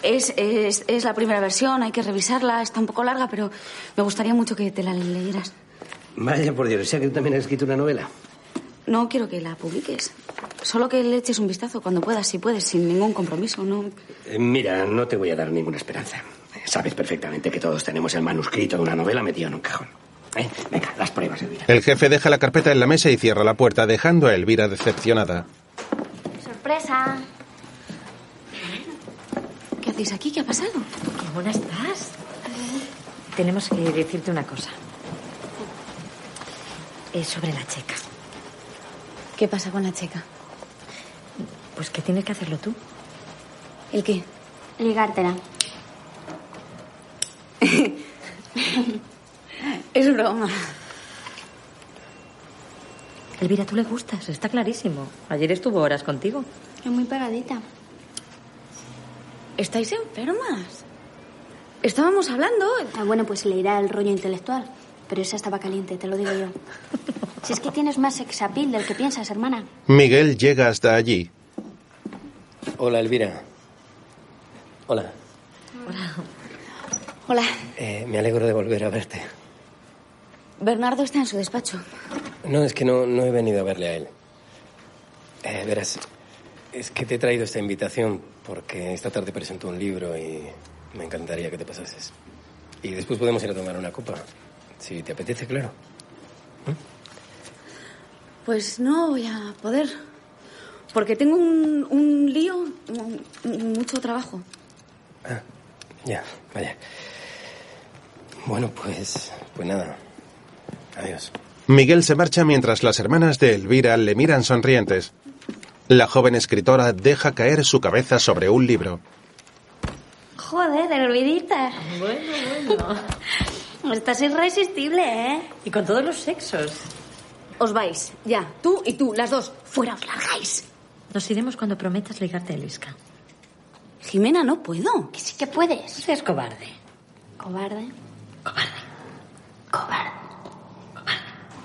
Es, es, es la primera versión, hay que revisarla, está un poco larga, pero me gustaría mucho que te la leyeras. Vaya por Dios, o sea que tú también has escrito una novela. No quiero que la publiques. Solo que le eches un vistazo cuando puedas, si puedes, sin ningún compromiso, ¿no? Eh, mira, no te voy a dar ninguna esperanza. Sabes perfectamente que todos tenemos el manuscrito de una novela metido en un cajón. ¿Eh? Venga, las pruebas, Elvira. El jefe deja la carpeta en la mesa y cierra la puerta, dejando a Elvira decepcionada. Sorpresa. ¿Qué hacéis aquí? ¿Qué ha pasado? Qué buena estás. Tenemos que decirte una cosa. Es sobre la checa. ¿Qué pasa con la checa? Pues que tienes que hacerlo tú. ¿El qué? Ligártela. *laughs* Es broma. Elvira, tú le gustas, está clarísimo. Ayer estuvo horas contigo. Es muy pegadita. ¿Estáis enfermas? Estábamos hablando. Ah, bueno, pues le irá el rollo intelectual. Pero esa estaba caliente, te lo digo yo. *laughs* Si es que tienes más sexapil del que piensas, hermana. Miguel llega hasta allí. Hola, Elvira. Hola. Hola. Eh, me alegro de volver a verte. Bernardo está en su despacho. No, es que no, no he venido a verle a él. Eh, verás, es que te he traído esta invitación porque esta tarde presento un libro y me encantaría que te pasases. Y después podemos ir a tomar una copa. Si te apetece, claro. Pues no voy a poder. Porque tengo un, un lío, mucho trabajo. Ya, vaya. Bueno, pues, pues nada. Adiós. Miguel se marcha mientras las hermanas de Elvira le miran sonrientes. La joven escritora deja caer su cabeza sobre un libro. Joder, Elvidita. Bueno, bueno. *laughs* Estás irresistible, ¿eh? Y con todos los sexos. Os vais, ya. Tú y tú, las dos. Fuera, os largáis. Nos iremos cuando prometas ligarte a Eliska. Jimena, no puedo. Que sí que puedes. No seas cobarde. Cobarde.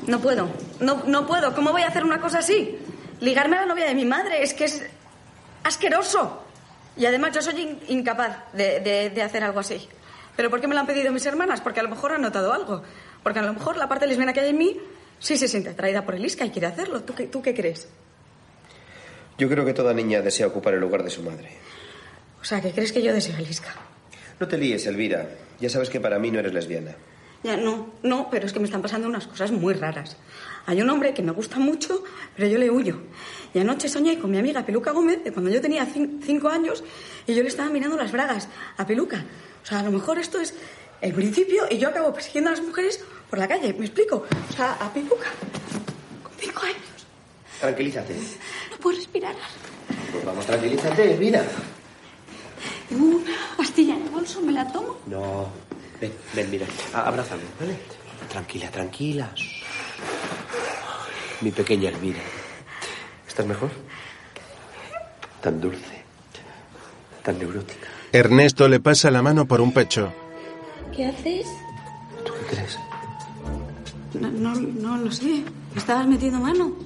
No puedo. No, no puedo. ¿Cómo voy a hacer una cosa así? Ligarme a la novia de mi madre. Es que es asqueroso. Y además yo soy in- incapaz de, de- de hacer algo así. ¿Pero por qué me lo han pedido mis hermanas? Porque a lo mejor han notado algo. Porque a lo mejor la parte lesbiana que hay en mí sí se siente atraída por el Isca y quiere hacerlo. ¿Tú qué, tú qué crees? Yo creo que toda niña desea ocupar el lugar de su madre. O sea, ¿qué crees que yo deseo el Isca? No te líes, Elvira. Ya sabes que para mí no eres lesbiana. Ya, no, no, pero es que me están pasando unas cosas muy raras. Hay un hombre que me gusta mucho, pero yo le huyo. Y anoche soñé con mi amiga Peluca Gómez, de cuando yo tenía cin- cinco años, y yo le estaba mirando las bragas a Peluca. O sea, a lo mejor esto es el principio y yo acabo persiguiendo a las mujeres por la calle. ¿Me explico? O sea, a Peluca, con cinco años. Tranquilízate. No puedo respirar. Pues vamos, tranquilízate, Elvira. Tengo una pastilla en el bolso, me la tomo. No. Ven, ven, mira. Abrázame, ¿vale? Tranquila, tranquila. Mi pequeña Elvira. ¿Estás mejor? Tan dulce. Tan neurótica. Ernesto le pasa la mano por un pecho. ¿Qué haces? ¿Tú qué crees? No, no, no lo sé. ¿Me estabas metiendo mano?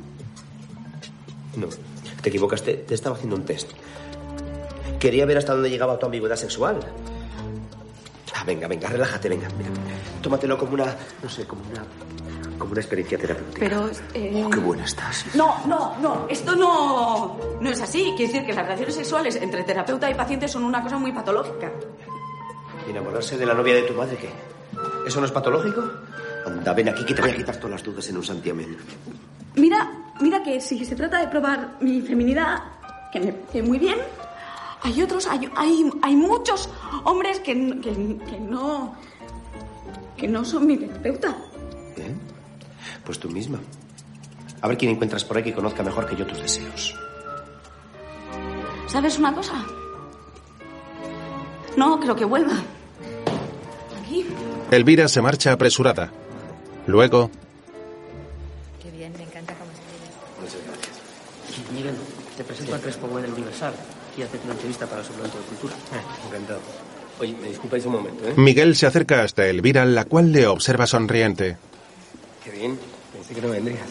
No. Te equivocaste. Te estaba haciendo un test. Quería ver hasta dónde llegaba tu ambigüedad sexual. Ah, venga, venga, relájate, venga. Mira, tómatelo como una, no sé, como una, como una experiencia terapéutica. Pero... eh, Oh, qué buena estás. No, no, no, esto no, no es así. Quiere decir que las relaciones sexuales entre terapeuta y paciente son una cosa muy patológica. ¿Y enamorarse de la novia de tu madre qué? ¿Eso no es patológico? Anda, ven aquí que te voy a quitar todas las dudas en un santiamén. Mira, mira que si se trata de probar mi feminidad, que me parece muy bien, hay otros, hay, hay, hay muchos hombres que, que, que no, que no son mi terapeuta. Bien. Pues tú misma. A ver quién encuentras por ahí que conozca mejor que yo tus deseos. ¿Sabes una cosa? No, creo que vuelva. Aquí. Elvira se marcha apresurada. Luego, Qué bien, me encanta cómo escribes. Muchas gracias. Miguel, te presento a Crespo del Universal y hace una entrevista para el suplemento de cultura. Encantado. Oye, me disculpáis un momento, ¿eh? Miguel se acerca hasta Elvira, la cual le observa sonriente. Qué bien. Pensé que no vendrías.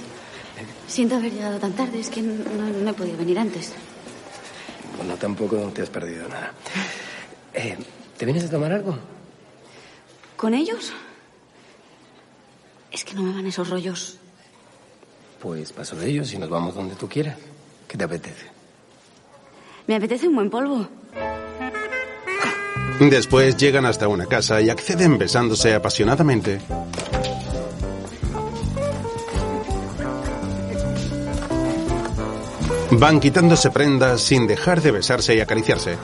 Siento haber llegado tan tarde, es que no, no he podido venir antes. Bueno, tampoco te has perdido nada. Eh, ¿Te vienes a tomar algo? ¿Con ellos? Es que no me van esos rollos. Pues paso de ellos y nos vamos donde tú quieras. ¿Qué te apetece? Me apetece un buen polvo. Después llegan hasta una casa y acceden besándose apasionadamente. Van quitándose prendas sin dejar de besarse y acariciarse.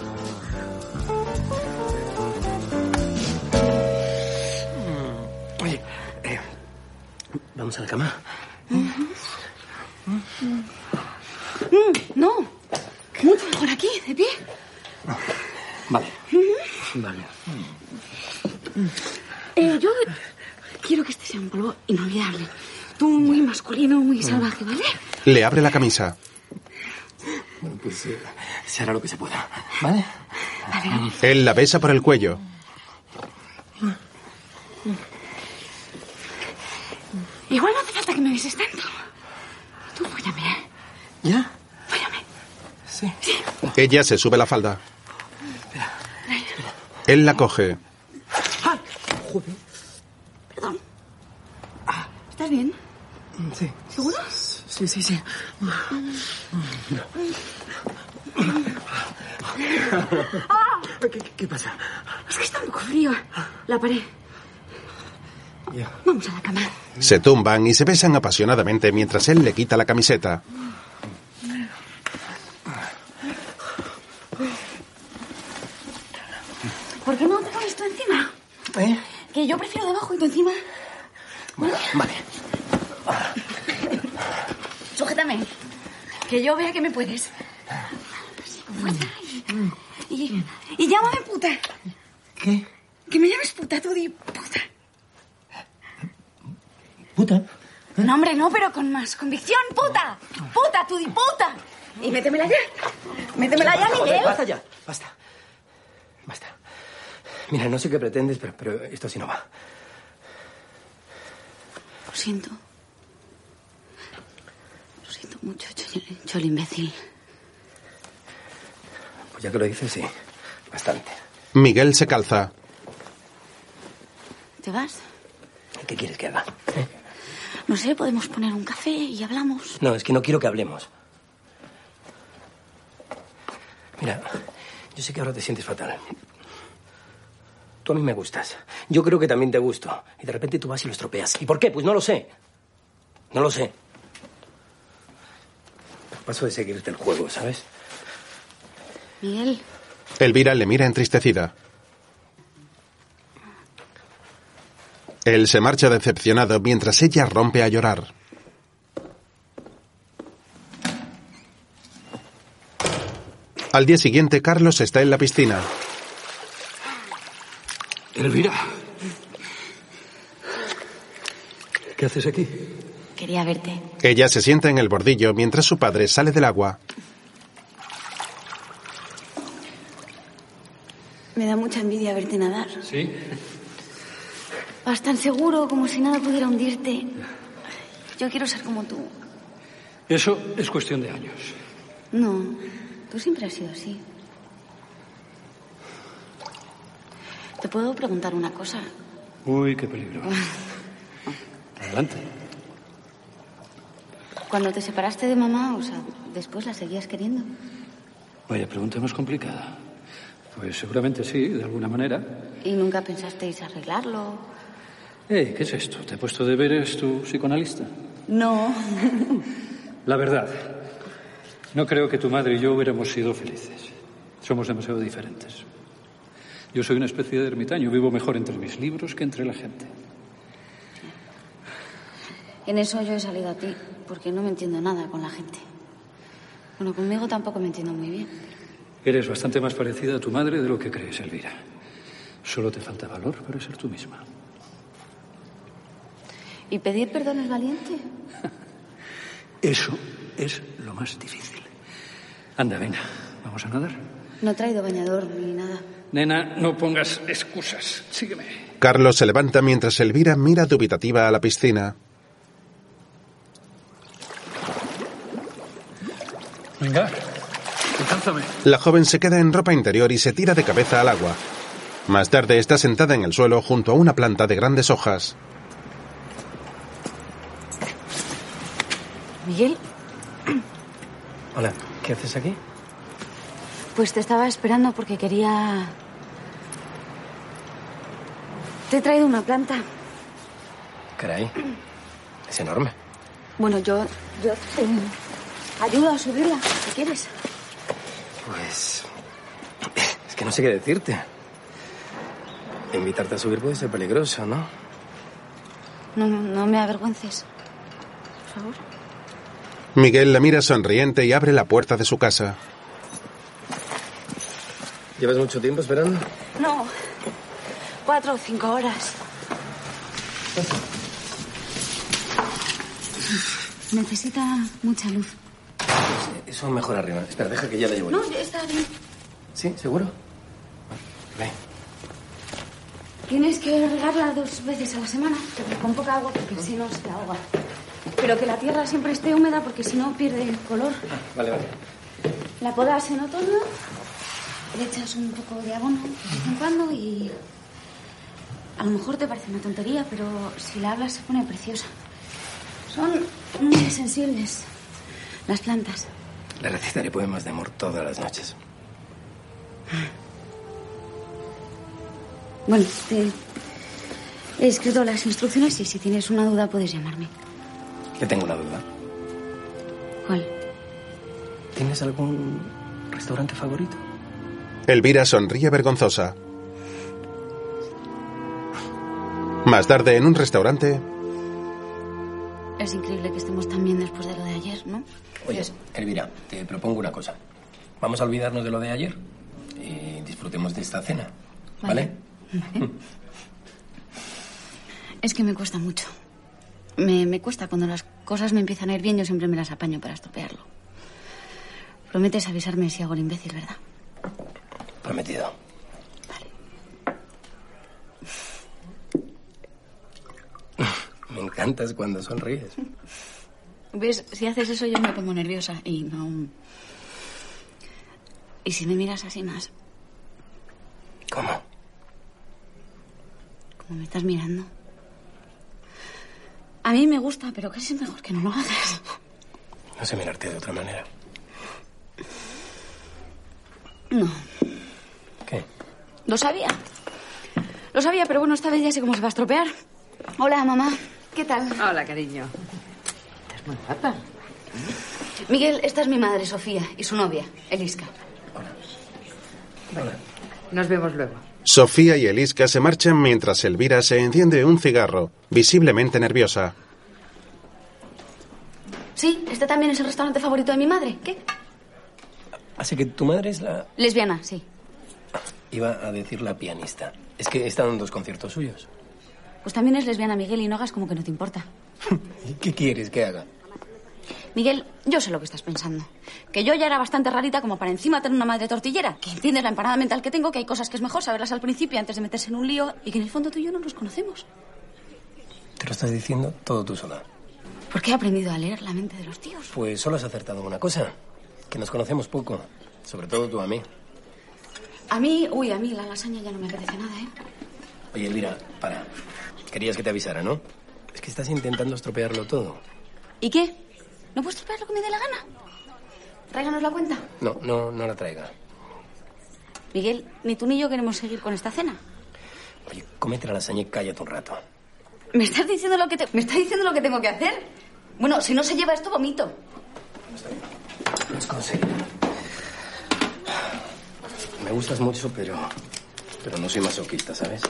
Oye, eh, ¿vamos a la cama? Mm, no, mejor aquí, de pie. Vale. Vale. Eh, yo quiero que este sea un polvo inolvidable. Tú muy masculino, muy salvaje, ¿vale? Le abre la camisa. Bueno, pues eh, se hará lo que se pueda. ¿Vale? Él la besa por el cuello. Igual no hace falta que me beses tanto. Tú fóllame. ¿eh? ¿Ya? Sí. Ella se sube la falda. Él la coge. Joder. Perdón. ¿Estás bien? Sí. ¿Seguro? Sí, sí, sí. ¿Qué, qué pasa? Es que está un poco frío. La pared. Vamos a la cama. Se tumban y se besan apasionadamente mientras él le quita la camiseta. ¿Por qué no te pones tú encima? ¿Eh? Que yo prefiero debajo y tú encima. Vale. vale. Sujétame. Que yo vea que me puedes. Así, con fuerza. Y, y, y llámame puta. ¿Qué? Que me llames puta, tú di puta. ¿Puta? No, hombre, no, pero con más convicción. ¡Puta! ¡Puta, tú di puta! Y métemela ya. Métemela ya, Miguel. Basta ya. Basta. Mira, no sé qué pretendes, pero, pero esto sí no va. Lo siento. mucho, Chol, Chol imbécil. Pues ya que lo dices, sí. Bastante. Miguel se calza. ¿Te vas? ¿Qué quieres que haga? No sé, podemos poner un café y hablamos. No, es que no quiero que hablemos. Mira, yo sé que ahora te sientes fatal. Tú a mí me gustas. Yo creo que también te gusto. Y de repente tú vas y lo estropeas. ¿Y por qué? Pues no lo sé. No lo sé. Paso de seguirte el juego, ¿sabes? Miguel, Elvira le mira entristecida. Él se marcha decepcionado mientras ella rompe a llorar. Al día siguiente, Carlos está en la piscina. Elvira. ¿Qué haces aquí? quería verte. Ella se sienta en el bordillo mientras su padre sale del agua. Me da mucha envidia verte nadar. Sí. Vas tan seguro como si nada pudiera hundirte. Yo quiero ser como tú. Eso es cuestión de años. No, tú siempre has sido así. ¿Te puedo preguntar una cosa? Uy, qué peligro. *laughs* Adelante. Cuando te separaste de mamá, o sea, después la seguías queriendo. Vaya pregunta más complicada. Pues seguramente sí, de alguna manera. ¿Y nunca pensasteis arreglarlo? Eh, ¿qué es esto? ¿Te he puesto deberes tu psicoanalista? No. *laughs* La verdad, no creo que tu madre y yo hubiéramos sido felices. Somos demasiado diferentes. Yo soy una especie de ermitaño, vivo mejor entre mis libros que entre la gente. En eso yo he salido a ti, porque no me entiendo nada con la gente. Bueno, conmigo tampoco me entiendo muy bien. Eres bastante más parecida a tu madre de lo que crees, Elvira. Solo te falta valor para ser tú misma. ¿Y pedir perdón es valiente? *laughs* Eso es lo más difícil. Anda, venga, vamos a nadar. No he traído bañador ni nada. Nena, no pongas excusas. Sígueme. Carlos se levanta mientras Elvira mira dubitativa a la piscina. Venga, alcánzame. La joven se queda en ropa interior y se tira de cabeza al agua. Más tarde está sentada en el suelo junto a una planta de grandes hojas. Miguel, Hola, ¿qué haces aquí? Pues te estaba esperando porque quería... Te he traído una planta. Caray, es enorme. Bueno, yo... Yo te ayudo a subirla, si quieres. Pues... Es que no sé qué decirte. Invitarte a subir puede ser peligroso, ¿no? No, no me avergüences. Por favor. Miguel la mira sonriente y abre la puerta de su casa. ¿Llevas mucho tiempo esperando? No. Cuatro o cinco horas. Necesita mucha luz. Eso mejor arriba. Espera, deja que ya la llevo yo. No, está bien. ¿Sí? ¿Seguro? Ve. Tienes que regarla dos veces a la semana, pero con poca agua porque si no se ahoga. Pero que la tierra siempre esté húmeda porque si no pierde el color. Vale, vale. La podas en otoño, le echas un poco de abono de vez en cuando y... A lo mejor te parece una tontería, pero si la hablas se pone preciosa. Son muy sensibles las plantas. Le recitaré poemas de amor todas las noches. Bueno, te he escrito las instrucciones y si tienes una duda puedes llamarme. Que tengo una duda. ¿Cuál? ¿Tienes algún restaurante favorito? Elvira sonríe vergonzosa. Más tarde, en un restaurante, Es increíble que estemos tan bien después de lo de ayer, ¿no? Oye, Elvira, te propongo una cosa. Vamos a olvidarnos de lo de ayer y disfrutemos de esta cena. ¿Vale? Es que me cuesta mucho. Me, me cuesta cuando las cosas me empiezan a ir bien, yo siempre me las apaño para estropearlo. Prometes avisarme si hago el imbécil, ¿verdad? Prometido. Me encantas cuando sonríes. ¿Ves? Si haces eso yo me pongo nerviosa y no... ¿Y si me miras así más? ¿Cómo? Como me estás mirando. A mí me gusta, pero casi es mejor que no lo hagas. No sé mirarte de otra manera. No. Lo sabía. Lo sabía, pero bueno, esta vez ya sé cómo se va a estropear. Hola, mamá. ¿Qué tal? Hola, cariño. Estás muy guapa. Miguel, esta es mi madre, Sofía, y su novia, Eliska. Nos vemos luego. Sofía y Eliska se marchan mientras Elvira se enciende un cigarro, visiblemente nerviosa. Sí, este también es el restaurante favorito de mi madre. ¿Qué? Así que tu madre es la... Lesbiana, sí. Iba a decir la pianista. Es que he estado en dos conciertos suyos. Pues también es lesbiana, Miguel, y no hagas como que no te importa. ¿Y *laughs* qué quieres que haga? Miguel, yo sé lo que estás pensando. Que yo ya era bastante rarita como para encima tener una madre tortillera. Que entiendes la empanada mental que tengo, que hay cosas que es mejor saberlas al principio antes de meterse en un lío y que en el fondo tú y yo no nos conocemos. Te lo estás diciendo todo tú sola. ¿Por qué he aprendido a leer la mente de los tíos? Pues solo has acertado en una cosa. Que nos conocemos poco. Sobre todo tú a mí. A mí, uy, a mí la lasaña ya no me apetece nada, ¿eh? Oye, Elvira, para. Querías que te avisara, ¿no? Es que estás intentando estropearlo todo. ¿Y qué? ¿No puedo estropear lo que me dé la gana? Tráiganos la cuenta. No, no, no la traiga. Miguel, ni tú ni yo queremos seguir con esta cena. Oye, cómete la lasaña y cállate un rato. ¿Me estás diciendo lo que te... ¿Me estás diciendo lo que tengo que hacer? Bueno, si no se lleva esto, vomito. Lo has conseguido. Me gustas mucho, pero. Pero no soy masoquista, ¿sabes?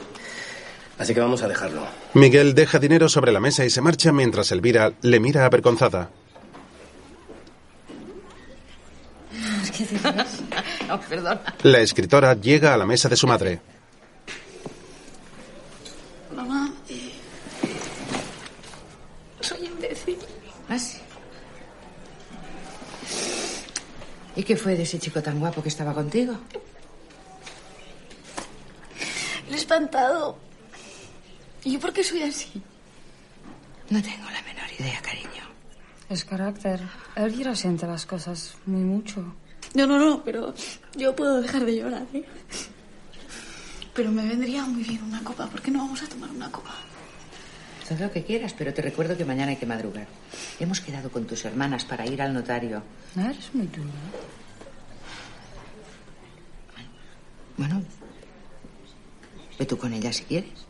Así que vamos a dejarlo. Miguel deja dinero sobre la mesa y se marcha mientras Elvira le mira avergonzada. ¿Qué dices? no, perdón. La escritora llega a la mesa de su madre. Mamá, eh, soy imbécil. ¿Ah, sí? ¿Y qué fue de ese chico tan guapo que estaba contigo? Le he espantado. ¿Y yo por qué soy así? No tengo la menor idea, cariño. Es carácter. Elvira siente las cosas muy mucho. No, no, no, pero yo puedo dejar de llorar, ¿eh? Pero me vendría muy bien una copa. ¿Por qué no vamos a tomar una copa? Todo lo que quieras, pero te recuerdo que mañana hay que madrugar. Hemos quedado con tus hermanas para ir al notario. No eres muy duro. Bueno, ve tú con ella si quieres.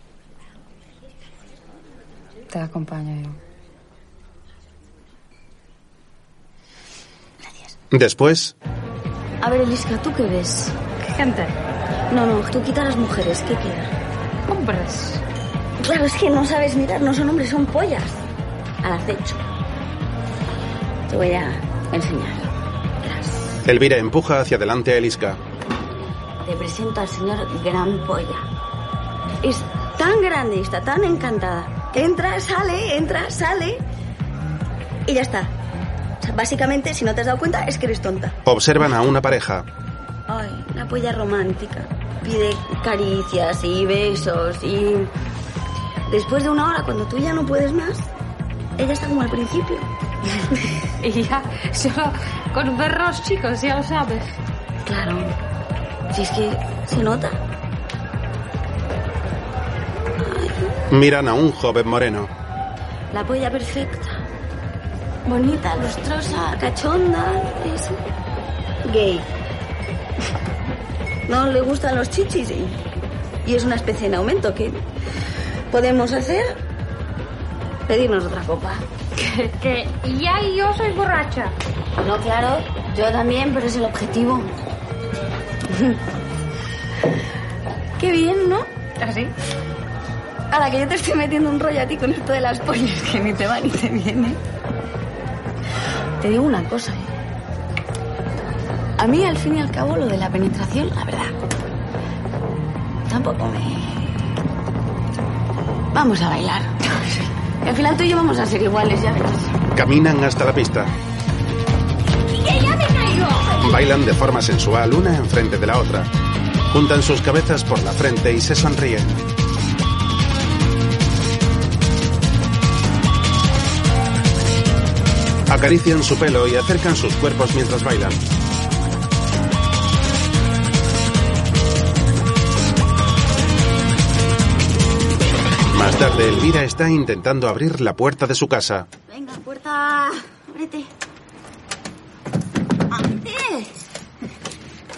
Te acompaño yo. Después, A ver, Eliska, ¿tú qué ves? Gente. No, no, tú quita a las mujeres, ¿qué queda? Hombres. Claro, es que no sabes mirar, no son hombres, son pollas. Al acecho. Te voy a enseñar. Elvira empuja hacia adelante a Eliska. Te presento al señor Gran Polla. Tan grande y está tan encantada. Entra, sale, entra, sale. Y ya está. O sea, básicamente, si no te has dado cuenta, es que eres tonta. Observan a una pareja. Ay, la polla romántica. Pide caricias y besos y... Después de una hora, cuando tú ya no puedes más, ella está como al principio. *laughs* Y ya, solo con perros chicos, ya lo sabes. Claro. Si es que se nota. Miran a un joven moreno. La polla perfecta. Bonita, lustrosa, cachonda. Es gay. No le gustan los chichis y, y es una especie en aumento que podemos hacer. Pedirnos otra copa. Que, que ya yo soy borracha. No, claro, yo también, pero es el objetivo. Qué bien, ¿no? ¿Así? A la que yo te estoy metiendo un rollo a ti con esto de las pollas, que ni te va ni te viene. Te digo una cosa, ¿eh? A mí, al fin y al cabo, lo de la penetración, la verdad, tampoco me... Vamos a bailar. Y *laughs* al final tú y yo vamos a ser iguales, ya verás. Caminan hasta la pista. ¡Que ya me caigo! Bailan de forma sensual una enfrente de la otra. Juntan sus cabezas por la frente y se sonríen. Acarician su pelo y acercan sus cuerpos mientras bailan. Más tarde, Elvira está intentando abrir la puerta de su casa. Venga, puerta. Ábrete. ¡Ábrete!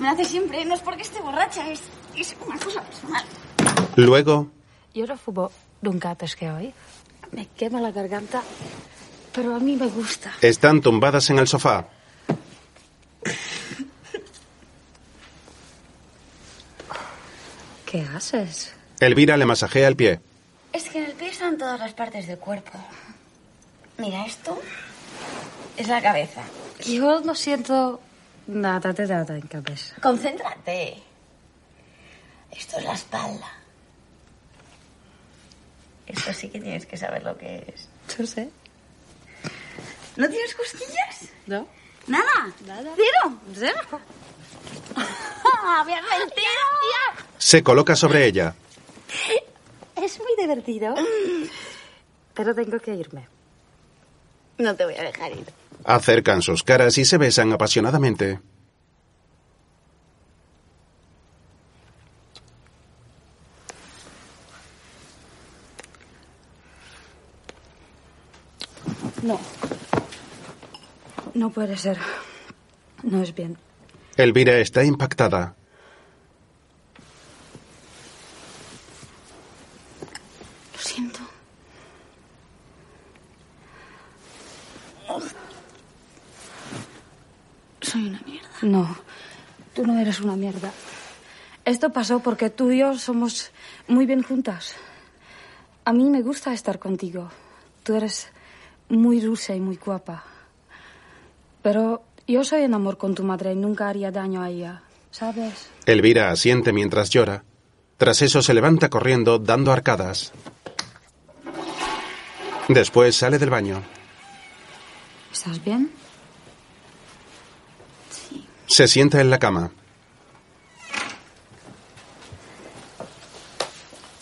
Me hace siempre. No es porque esté borracha, es, es una cosa personal. Luego, Yo no fumo nunca antes que hoy. Me quema la garganta, pero a mí me gusta. están tumbadas en el sofá. ¿Qué haces? Elvira le masajea el pie. Es que en el pie están todas las partes del cuerpo. Mira, esto es la cabeza. Yo no siento nada de nada en cabeza. Concéntrate. Esto es la espalda. Esto sí que tienes que saber lo que es. Yo sé. ¿No tienes costillas? No. ¿Nada? Nada. ¿Cero? Cero. *laughs* ¡Me has mentido! Se coloca sobre ella. Es muy divertido. Pero tengo que irme. No te voy a dejar ir. Acercan sus caras y se besan apasionadamente. No. No puede ser. No es bien. Elvira está impactada. Lo siento. Soy una mierda. No, tú no eres una mierda. Esto pasó porque tú y yo somos muy bien juntas. A mí me gusta estar contigo. Tú eres muy dulce y muy guapa. Pero yo soy en amor con tu madre y nunca haría daño a ella, ¿sabes? Elvira asiente mientras llora. Tras eso se levanta corriendo, dando arcadas. Después sale del baño. ¿Estás bien? Se sienta en la cama.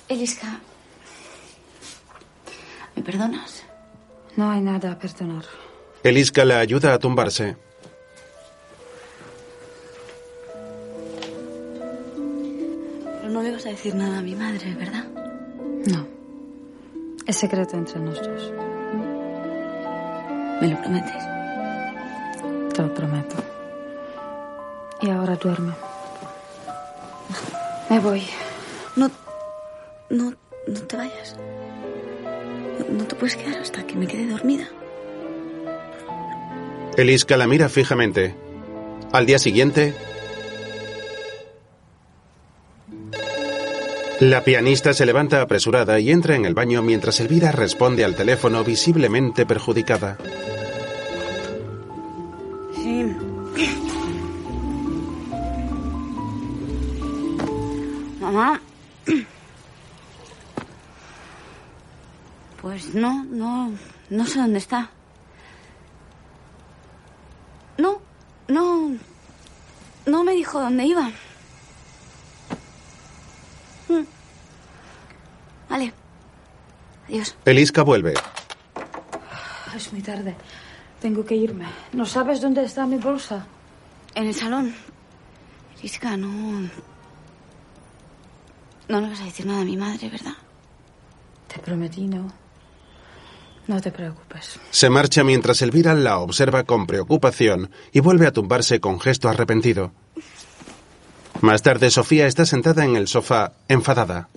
Eliska. ¿Me perdonas? No hay nada a perdonar. Eliska la ayuda a tumbarse. Pero no le vas a decir nada a mi madre, ¿verdad? No. Es secreto entre nosotros. ¿Me lo prometes? Te lo prometo. Y ahora duerme. Me voy. No, no, no te vayas. No, no te puedes quedar hasta que me quede dormida. Eliska la mira fijamente. Al día siguiente, la pianista se levanta apresurada y entra en el baño mientras Elvira responde al teléfono visiblemente perjudicada. Sí. Mamá. Pues no, no, no sé dónde está. No, no, no me dijo dónde iba. Mm. Vale. Adiós. Eliska vuelve. Es muy tarde. Tengo que irme. ¿No sabes dónde está mi bolsa? En el salón. Risca, no. No le vas a decir nada a mi madre, ¿verdad? Te prometí no. No te preocupes. Se marcha mientras Elvira la observa con preocupación y vuelve a tumbarse con gesto arrepentido. Más tarde, Sofía está sentada en el sofá, enfadada.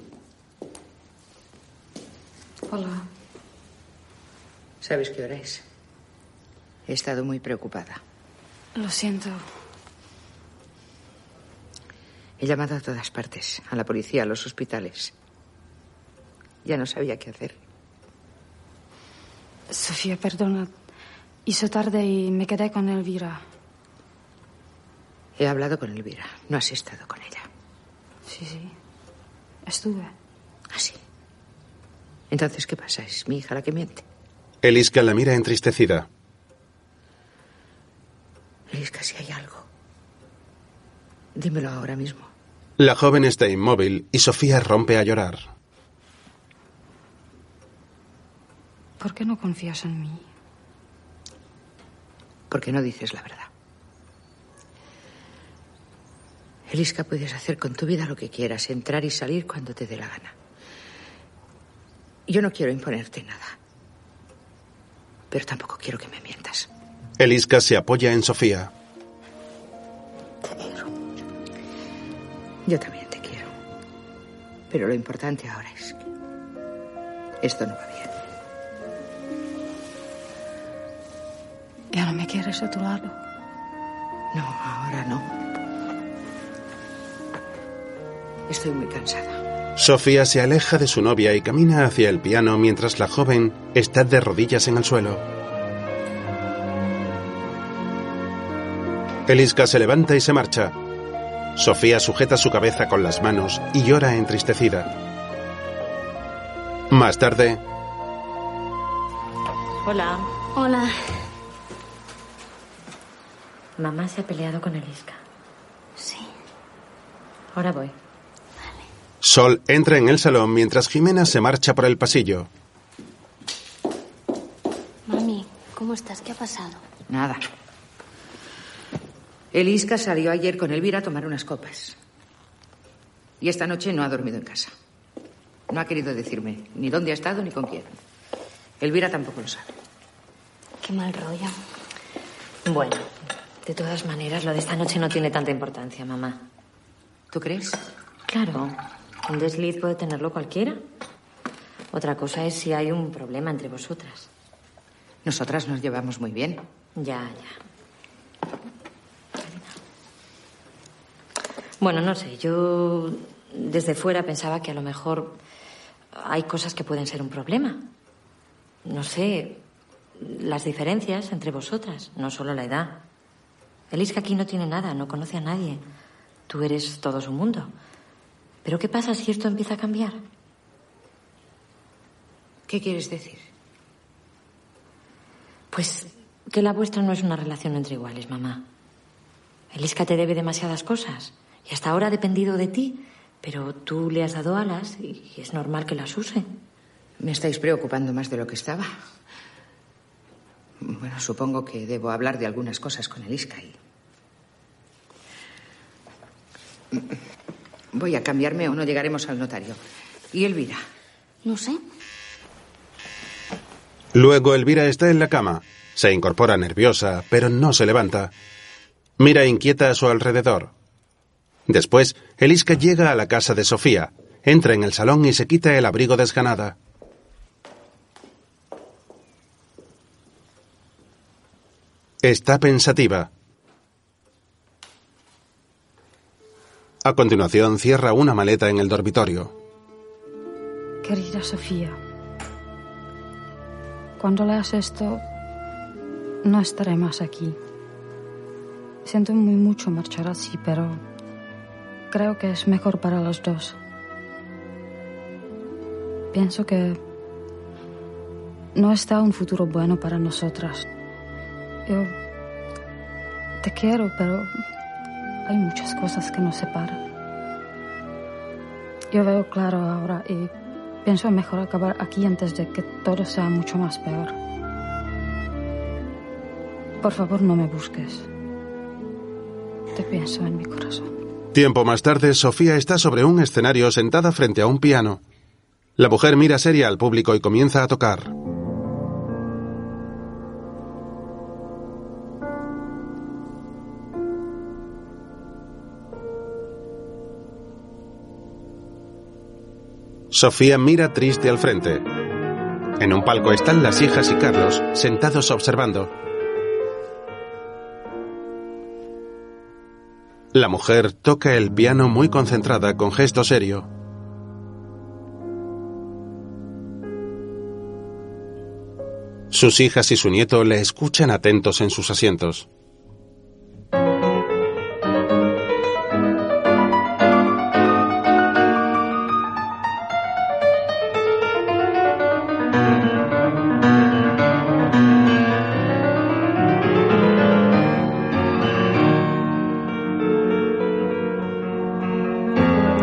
Hola. ¿Sabes qué hora es? He estado muy preocupada. Lo siento. He llamado a todas partes, a la policía, a los hospitales. Ya no sabía qué hacer. Sofía, perdona. Hizo tarde y me quedé con Elvira. He hablado con Elvira. No has estado con ella. Sí, sí. Estuve. ¿Ah, sí? Entonces, ¿qué pasa? ¿Es mi hija la que miente? Eliska la mira entristecida. Eliska, si hay algo. Dímelo ahora mismo. La joven está inmóvil y Sofía rompe a llorar. ¿Por qué no confías en mí? Porque no dices la verdad. Eliska, puedes hacer con tu vida lo que quieras, entrar y salir cuando te dé la gana. Yo no quiero imponerte nada. Pero tampoco quiero que me mientas. Eliska se apoya en Sofía. Yo también te quiero. Pero lo importante ahora es que esto no va bien. ¿Ya no me quieres a tu lado? No, ahora no. Estoy muy cansada. Sofía se aleja de su novia y camina hacia el piano mientras la joven está de rodillas en el suelo. Eliska se levanta y se marcha. Sofía sujeta su cabeza con las manos y llora entristecida. Más tarde, Hola. Hola. Mamá se ha peleado con Eliska. Sí. Ahora voy. Sol entra en el salón mientras Jimena se marcha por el pasillo. Mami, ¿cómo estás? ¿Qué ha pasado? Nada. Eliska salió ayer con Elvira a tomar unas copas. Y esta noche no ha dormido en casa. No ha querido decirme ni dónde ha estado ni con quién. Elvira tampoco lo sabe. Qué mal rollo. Bueno, de todas maneras, lo de esta noche no tiene tanta importancia, mamá. ¿Tú crees? Claro. Un desliz puede tenerlo cualquiera. Otra cosa es si hay un problema entre vosotras. Nosotras nos llevamos muy bien. Ya, ya. Bueno, no sé, yo desde fuera pensaba que a lo mejor hay cosas que pueden ser un problema. No sé, las diferencias entre vosotras, no solo la edad. Eliska aquí no tiene nada, no conoce a nadie. Tú eres todo su mundo. Pero ¿qué pasa si esto empieza a cambiar? ¿Qué quieres decir? Pues que la vuestra no es una relación entre iguales, mamá. Eliska te debe demasiadas cosas y hasta ahora ha dependido de ti, pero tú le has dado alas y es normal que las use. Me estáis preocupando más de lo que estaba. Bueno, supongo que debo hablar de algunas cosas con Eliska y... Voy a cambiarme o no llegaremos al notario. ¿Y Elvira? No sé. Luego Elvira está en la cama. Se incorpora nerviosa, pero no se levanta. Mira inquieta a su alrededor. Después, Eliska llega a la casa de Sofía, entra en el salón y se quita el abrigo desganada. Está pensativa. A continuación, cierra una maleta en el dormitorio. Querida Sofía, cuando leas esto, no estaré más aquí. Siento muy mucho marchar así, pero creo que es mejor para los dos. Pienso que no está un futuro bueno para nosotras. Yo te quiero, pero hay muchas cosas que nos separan. Yo veo claro ahora y pienso mejor acabar aquí antes de que todo sea mucho más peor. Por favor, no me busques. Te pienso en mi corazón. Tiempo más tarde, Sofía está sobre un escenario sentada frente a un piano. La mujer mira seria al público y comienza a tocar. Sofía mira triste al frente. En un palco están las hijas y Carlos sentados observando. La mujer toca el piano muy concentrada con gesto serio. Sus hijas y su nieto le escuchan atentos en sus asientos.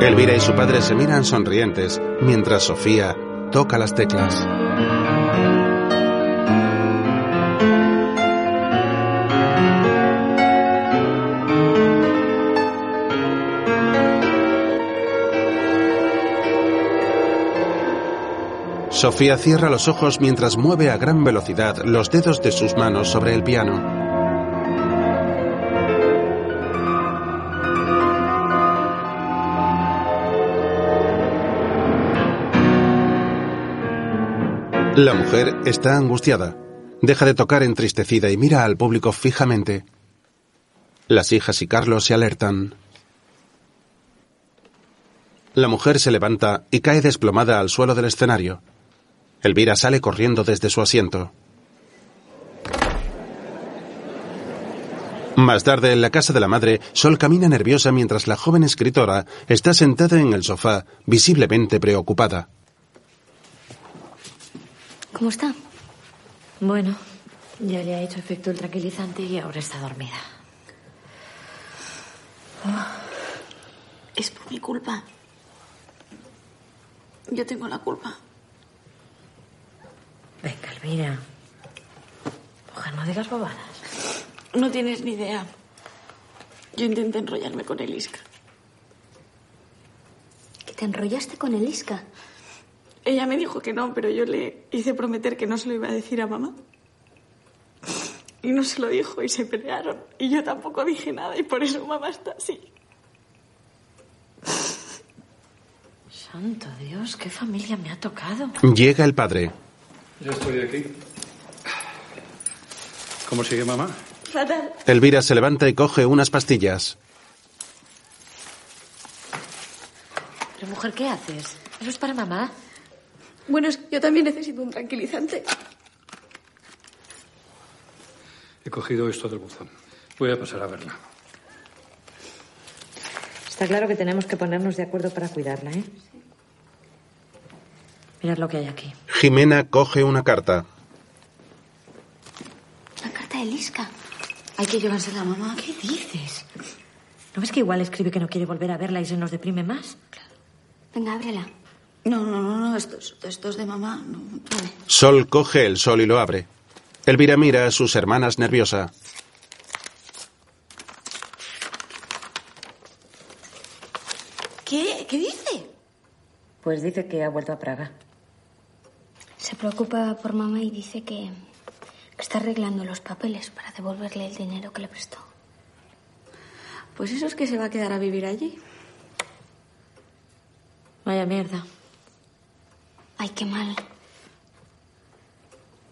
Elvira y su padre se miran sonrientes mientras Sofía toca las teclas. Sofía cierra los ojos mientras mueve a gran velocidad los dedos de sus manos sobre el piano. La mujer está angustiada. Deja de tocar entristecida y mira al público fijamente. Las hijas y Carlos se alertan. La mujer se levanta y cae desplomada al suelo del escenario. Elvira sale corriendo desde su asiento. Más tarde, en la casa de la madre, Sol camina nerviosa mientras la joven escritora está sentada en el sofá, visiblemente preocupada. ¿Cómo está? Bueno, ya le ha hecho efecto el tranquilizante y ahora está dormida. Es por mi culpa. Yo tengo la culpa. Venga, Elvira. Mujer, no digas bobadas. No tienes ni idea. Yo intenté enrollarme con el Isca. ¿Que te enrollaste con el Isca? Ella me dijo que no, pero yo le hice prometer que no se lo iba a decir a mamá. Y no se lo dijo y se pelearon. Y yo tampoco dije nada y por eso mamá está así. Santo Dios, qué familia me ha tocado. Llega el padre. Ya estoy aquí. ¿Cómo sigue mamá? Fatal. Elvira se levanta y coge unas pastillas. Pero mujer, ¿qué haces? Eso es para mamá. Bueno, es que yo también necesito un tranquilizante. He cogido esto del buzón. Voy a pasar a verla. Está claro que tenemos que ponernos de acuerdo para cuidarla, ¿eh? Mirad lo que hay aquí. Jimena coge una carta. La carta de Lisca. Hay que llevársela a mamá. ¿Qué dices? ¿No ves que igual escribe que no quiere volver a verla y se nos deprime más? Venga, ábrela. No, no, no, no, esto es, esto es de mamá. No, vale. Sol coge el sol y lo abre. Elvira mira a sus hermanas nerviosa. ¿Qué? ¿Qué dice? Pues dice que ha vuelto a Praga. Se preocupa por mamá y dice que, que está arreglando los papeles para devolverle el dinero que le prestó. Pues eso es que se va a quedar a vivir allí. Vaya mierda. Ay, qué mal.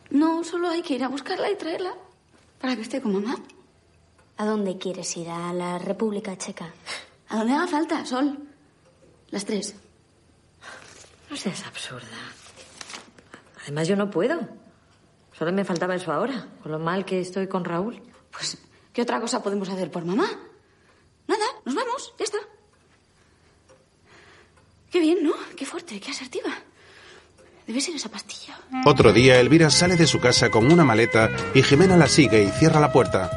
No, solo hay que ir a buscarla y traerla para que esté con mamá. ¿A dónde quieres ir? ¿A la República Checa? A donde haga falta, Sol. Las tres. No seas absurda. Además, yo no puedo. Solo me faltaba eso ahora, con lo mal que estoy con Raúl. Pues, ¿qué otra cosa podemos hacer por mamá? Nada, nos vamos, ya está. Qué bien, ¿no? Qué fuerte, qué asertiva. Debe ser esa pastilla. Otro día, Elvira sale de su casa con una maleta y Jimena la sigue y cierra la puerta.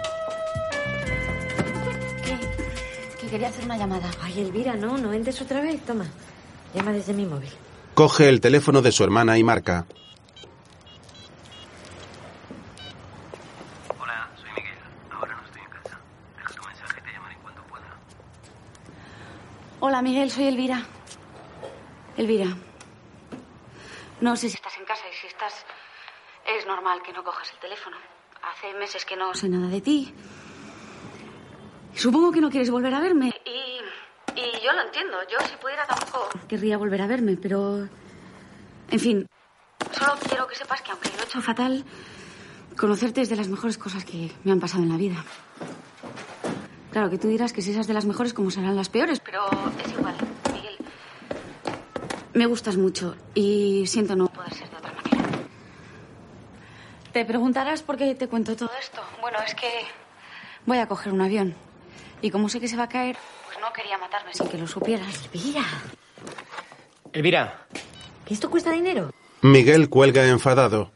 Que quería hacer una llamada. Ay, Elvira, no, no entres otra vez. Toma, llama desde mi móvil. Coge el teléfono de su hermana y marca. Hola, soy Miguel. Ahora no estoy en casa. Deja tu mensaje y te llamaré en cuanto pueda. Hola, Miguel, soy Elvira. Elvira. No sé si estás en casa y si estás... Es normal que no cojas el teléfono. Hace meses que no sé nada de ti. Supongo que no quieres volver a verme. Y, y yo lo entiendo. Yo, si pudiera, tampoco querría volver a verme, pero... En fin, solo quiero que sepas que aunque lo he hecho fatal, conocerte es de las mejores cosas que me han pasado en la vida. Claro que tú dirás que si esas de las mejores, como serán las peores, pero es igual. Me gustas mucho y siento no poder ser de otra manera. Te preguntarás por qué te cuento todo esto. Bueno, es que voy a coger un avión. Y como sé que se va a caer, pues no quería matarme sin que lo supieras. Elvira, Elvira, ¿que esto cuesta dinero? Miguel cuelga enfadado.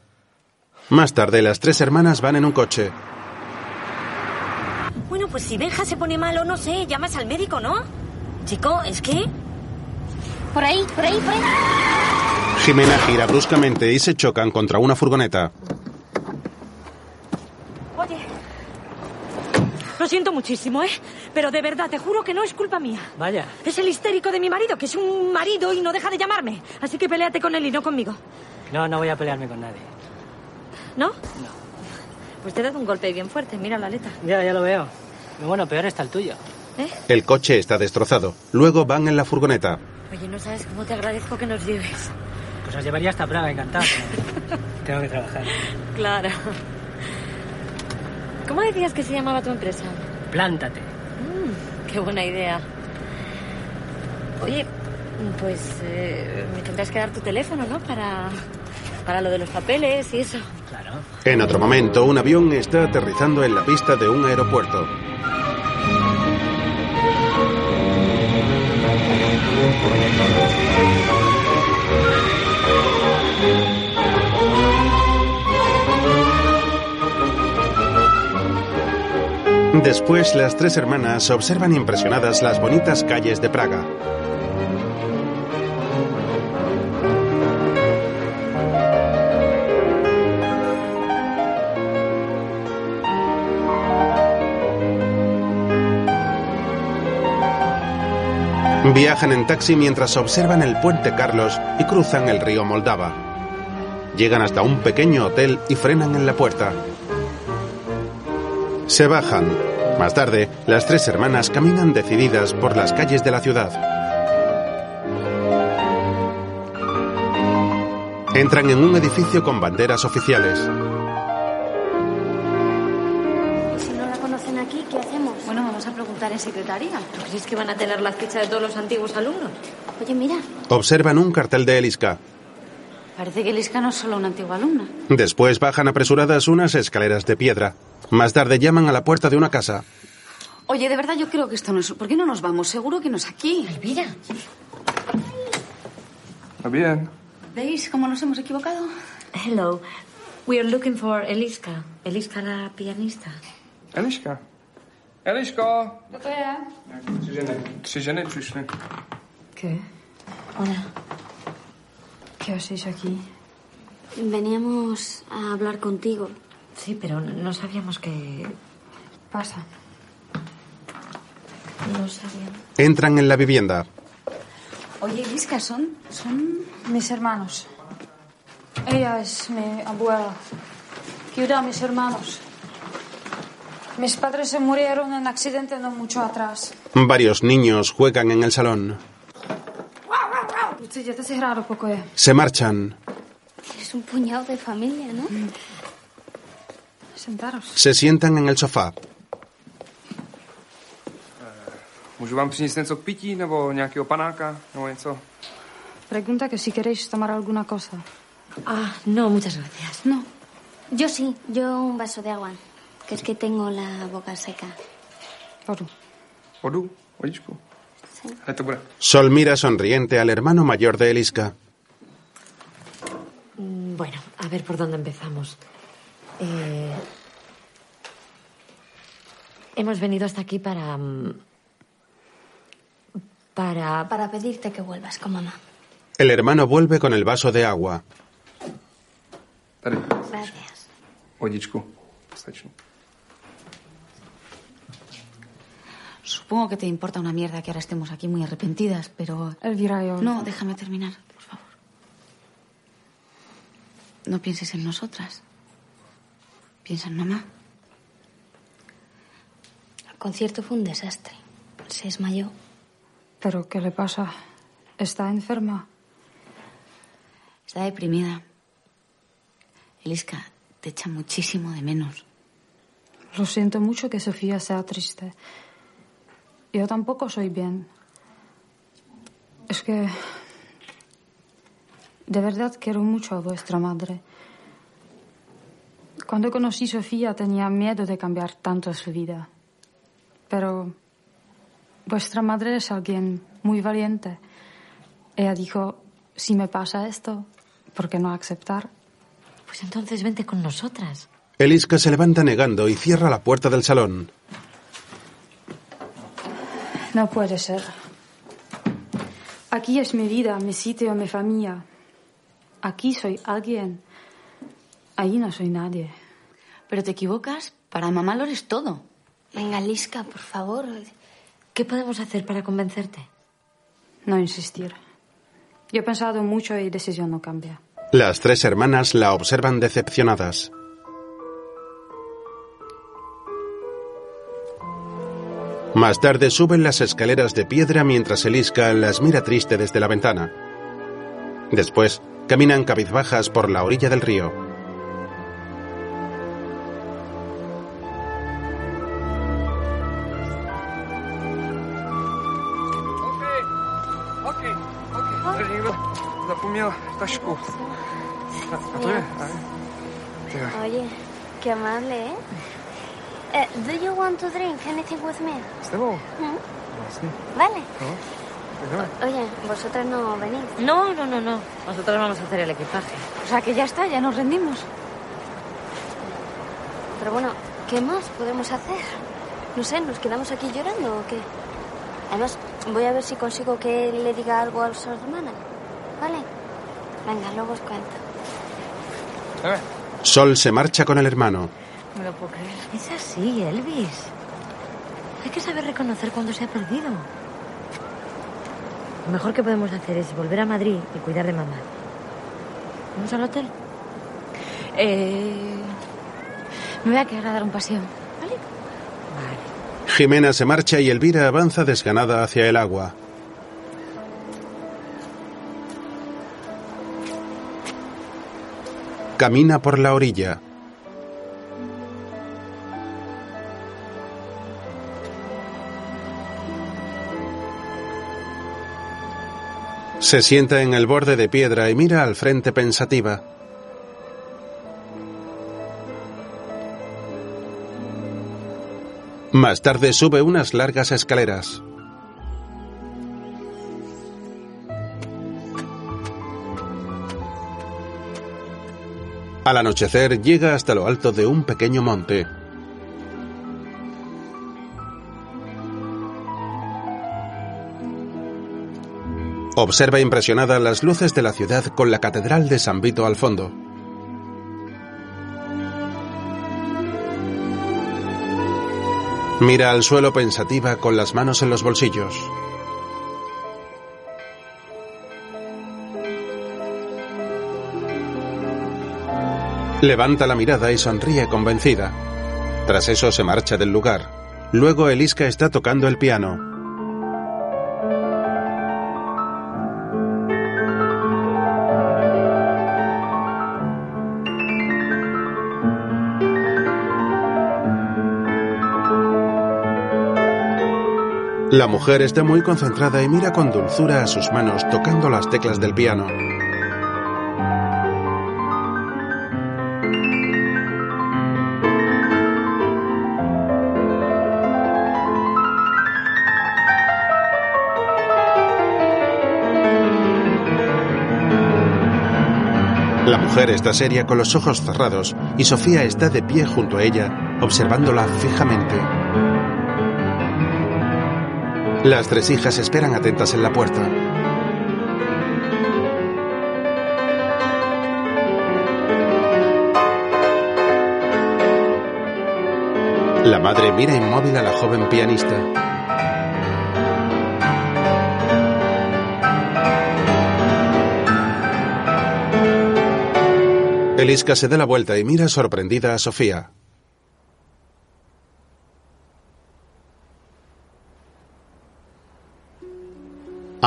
Más tarde, las tres hermanas van en un coche. Bueno, pues si Benja se pone malo, no sé, llamas al médico, ¿no? Chico, es que... Por ahí, por ahí, por ahí. Jimena gira bruscamente y se chocan contra una furgoneta. Oye. Lo siento muchísimo, ¿eh? Pero de verdad, te juro que no es culpa mía. vaya. Es el histérico de mi marido, que es un marido y no deja de llamarme. Así que peleate con él y no conmigo. No, no voy a pelearme con nadie. ¿No? Pues te he dado un golpe bien fuerte. Mira la aleta. Ya, ya lo veo. Bueno, peor está el tuyo. ¿Eh? El coche está destrozado. Luego van en la furgoneta. Oye, no sabes cómo te agradezco que nos lleves. Pues os llevaría hasta Praga, encantado. *laughs* Tengo que trabajar. Claro. ¿Cómo decías que se llamaba tu empresa? Plántate. Mm, qué buena idea. Oye, pues eh, me tendrás que dar tu teléfono, ¿no? Para, para lo de los papeles y eso. Claro. En otro momento, un avión está aterrizando en la pista de un aeropuerto. Después, las tres hermanas observan impresionadas las bonitas calles de Praga. Viajan en taxi mientras observan el puente Carlos y cruzan el río Moldava. Llegan hasta un pequeño hotel y frenan en la puerta. Se bajan. Más tarde, las tres hermanas caminan decididas por las calles de la ciudad. Entran en un edificio con banderas oficiales. Preguntar en secretaría. ¿Tú crees que van a tener la ficha de todos los antiguos alumnos? Oye, mira, Observan un cartel de Eliska. Parece que Liska no es solo una antigua alumna. Después bajan apresuradas unas escaleras de piedra. Más tarde llaman a la puerta de una casa. Oye, de verdad yo creo que esto no es... ¿Por qué no nos vamos? Seguro que no es aquí. Elvira. Está bien. ¿Veis cómo nos hemos equivocado? Hello. We are looking for Eliska. Eliska, la pianista. Eliška. Eliško. Co to je? Tři ženy. Tři ženy přišly. ¿Qué? hola. ¿Qué hacéis aquí? Veníamos a hablar contigo. Sí, pero no sabíamos que... Pasa. No sabíamos. Entran en la vivienda. Oye, Liska, son... son... Mis hermanos. Ella es mi abuela. Cuida a mis hermanos. Mis padres se murieron en accidente no mucho atrás. Varios niños juegan en el salón. Pokoje. Se marchan. Es un puñado de familia, ¿no? Sentaros. Se sientan en el sofá. Můžu vám přinést něco k pití, nebo nějakého panáka, nebo něco? Pregunta que si queréis tomar alguna cosa. Ah, no, muchas gracias. No. Yo sí, yo un vaso de agua. Que es que tengo la boca seca. Vodu? Vodičku? Sí. Sol mira sonriente al hermano mayor de Eliska. Mm, Bueno, a ver por dónde empezamos. Eh, hemos venido hasta aquí para... mm, Para... Para pedirte que vuelvas con mamá. El hermano vuelve con el vaso de agua. Tady. Gracias. Supongo que te importa una mierda que ahora estemos aquí muy arrepentidas, pero... Elvira, yo... No, déjame terminar, por favor. No pienses en nosotras. Piensa en mamá. El concierto fue un desastre. Se desmayó. ¿Pero qué le pasa? ¿Está enferma? Está deprimida. Eliska, te echa muchísimo de menos. Lo siento mucho que Sofía sea triste. Yo tampoco soy bien. Es que... De verdad quiero mucho a vuestra madre. Cuando conocí a Sofía tenía miedo de cambiar tanto su vida. Pero vuestra madre es alguien muy valiente. Ella dijo, si me pasa esto, ¿por qué no aceptar? Pues entonces vente con nosotras. Eliska se levanta negando y cierra la puerta del salón. No puede ser. Aquí es mi vida, mi sitio, mi familia. Aquí soy alguien. Ahí no soy nadie. Pero te equivocas. Para mamá lo eres todo. Venga, Liska, por favor. ¿Qué podemos hacer para convencerte? No insistir. Yo he pensado mucho y decisión no cambia. Las tres hermanas la observan decepcionadas. Más tarde suben las escaleras de piedra mientras Eliska las mira triste desde la ventana. Después, caminan cabizbajas por la orilla del río. Oye, qué amable, ¿eh? Eh, do you want to drink anything with me? S tebou? ¿Mm? Vlastně. Vale. No. Oye, vosotras no venís. No, no, no, no. Nosotros vamos a hacer el equipaje. O sea que ya está, ya nos rendimos. Pero bueno, ¿qué más podemos hacer? No sé, ¿nos quedamos aquí llorando o qué? Además, voy a ver si consigo que le diga algo a su hermana. ¿Vale? Venga, luego os cuento. Sol se marcha con el hermano. No lo puedo creer. Es así, Elvis. Hay que saber reconocer cuando se ha perdido. Lo mejor que podemos hacer es volver a Madrid y cuidar de mamá. ¿Vamos al hotel? Eh, me voy a quedar a dar un paseo. Jimena se marcha y Elvira avanza desganada hacia el agua. Camina por la orilla. Se sienta en el borde de piedra y mira al frente pensativa. Más tarde sube unas largas escaleras. Al anochecer llega hasta lo alto de un pequeño monte. Observa impresionada las luces de la ciudad con la Catedral de San Vito al fondo. Mira al suelo pensativa con las manos en los bolsillos. Levanta la mirada y sonríe convencida. Tras eso se marcha del lugar. Luego Eliska está tocando el piano. La mujer está muy concentrada y mira con dulzura a sus manos tocando las teclas del piano. La mujer está seria con los ojos cerrados y Sofía está de pie junto a ella, observándola fijamente. Las tres hijas esperan atentas en la puerta. La madre mira inmóvil a la joven pianista. Eliska se da la vuelta y mira sorprendida a Sofía.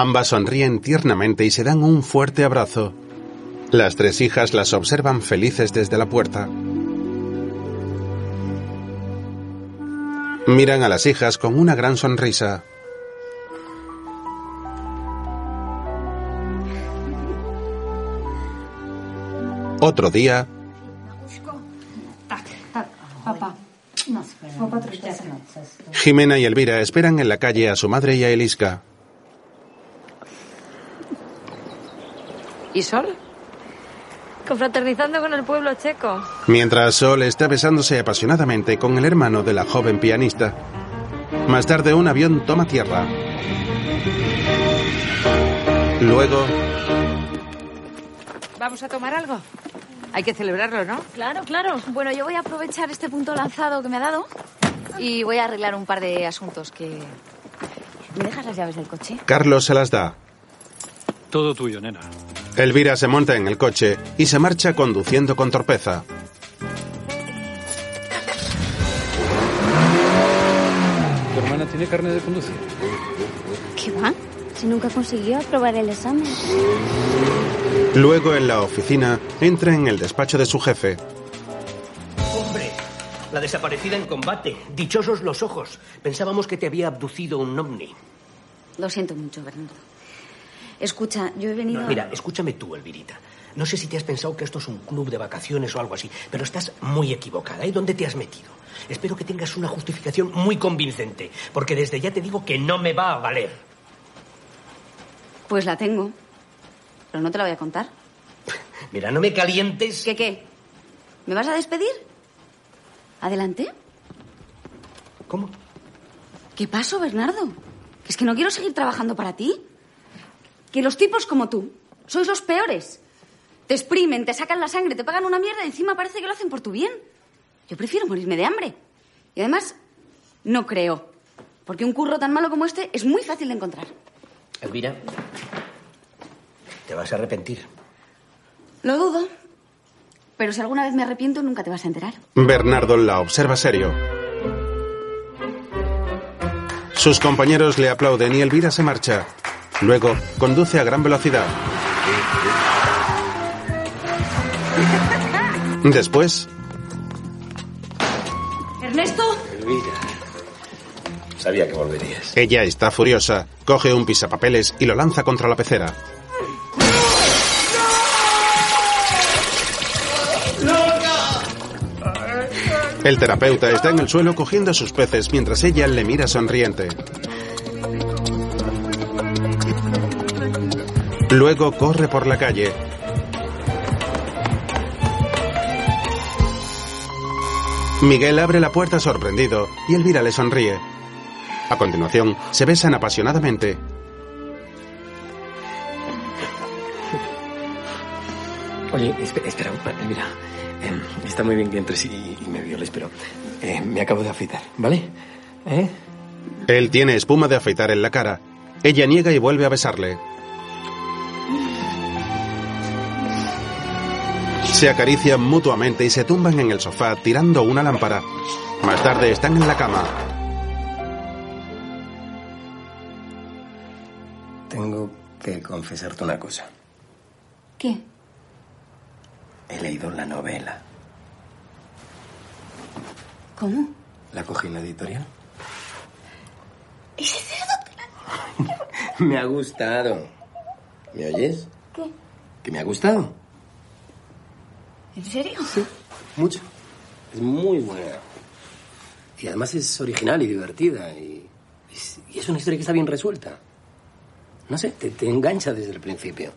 Ambas sonríen tiernamente y se dan un fuerte abrazo. Las tres hijas las observan felices desde la puerta. Miran a las hijas con una gran sonrisa. Otro día. Jimena y Elvira esperan en la calle a su madre y a Eliska. ¿Y Sol? Confraternizando con el pueblo checo. Mientras Sol está besándose apasionadamente con el hermano de la joven pianista. Más tarde un avión toma tierra. Luego, ¿Vamos a tomar algo? Hay que celebrarlo, ¿no? Claro, claro. Bueno, yo voy a aprovechar este punto lanzado que me ha dado y voy a arreglar un par de asuntos que... ¿Me dejas las llaves del coche? Carlos se las da. Todo tuyo, nena. Elvira se monta en el coche y se marcha conduciendo con torpeza. ¿Tu hermana tiene carne de conducir? ¿Qué va? Si nunca consiguió aprobar el examen. Luego en la oficina entra en el despacho de su jefe. Hombre, la desaparecida en combate. Dichosos los ojos. Pensábamos que te había abducido un ovni. Lo siento mucho, Bernardo. Escucha, yo he venido. No, mira, escúchame tú, Elvirita. No sé si te has pensado que esto es un club de vacaciones o algo así, pero estás muy equivocada. ¿Y dónde te has metido? Espero que tengas una justificación muy convincente, porque desde ya te digo que no me va a valer. Pues la tengo. Pero no te la voy a contar. *laughs* Mira, no me calientes. ¿Qué qué? ¿Me vas a despedir? ¿Adelante? ¿Cómo? ¿Qué pasó, Bernardo? Es que no quiero seguir trabajando para ti. Que los tipos como tú sois los peores. Te exprimen, te sacan la sangre, te pagan una mierda y encima parece que lo hacen por tu bien. Yo prefiero morirme de hambre. Y además, no creo. Porque un curro tan malo como este es muy fácil de encontrar. Elvira, te vas a arrepentir. Lo dudo. Pero si alguna vez me arrepiento, nunca te vas a enterar. Bernardo la observa serio. Sus compañeros le aplauden y Elvira se marcha. Luego conduce a gran velocidad. Después, Ernesto, Elvira. Sabía que volverías. ella está furiosa, coge un pisapapeles y lo lanza contra la pecera. El terapeuta está en el suelo cogiendo sus peces mientras ella le mira sonriente. Luego corre por la calle. Miguel abre la puerta sorprendido y Elvira le sonríe. A continuación, se besan apasionadamente. Oye, espe- espera, mira. em, está muy bien que entres y, y me violes, pero eh, me acabo de afeitar, ¿vale? ¿Eh? Él tiene espuma de afeitar en la cara. Ella niega y vuelve a besarle. Se acarician mutuamente y se tumban en el sofá tirando una lámpara. Más tarde están en la cama. Tengo que confesarte una cosa. ¿Qué? He leído la novela. ¿Cómo? La cogí en la editorial. ¿Ese cerdo? *laughs* Me ha gustado. ¿Me oyes? ¿Qué? ¿Que me ha gustado? ¿En serio? Mucho. Es muy buena. Y además es original y divertida. Y, y es una historia que está bien resuelta. No sé, te, te engancha desde el principio.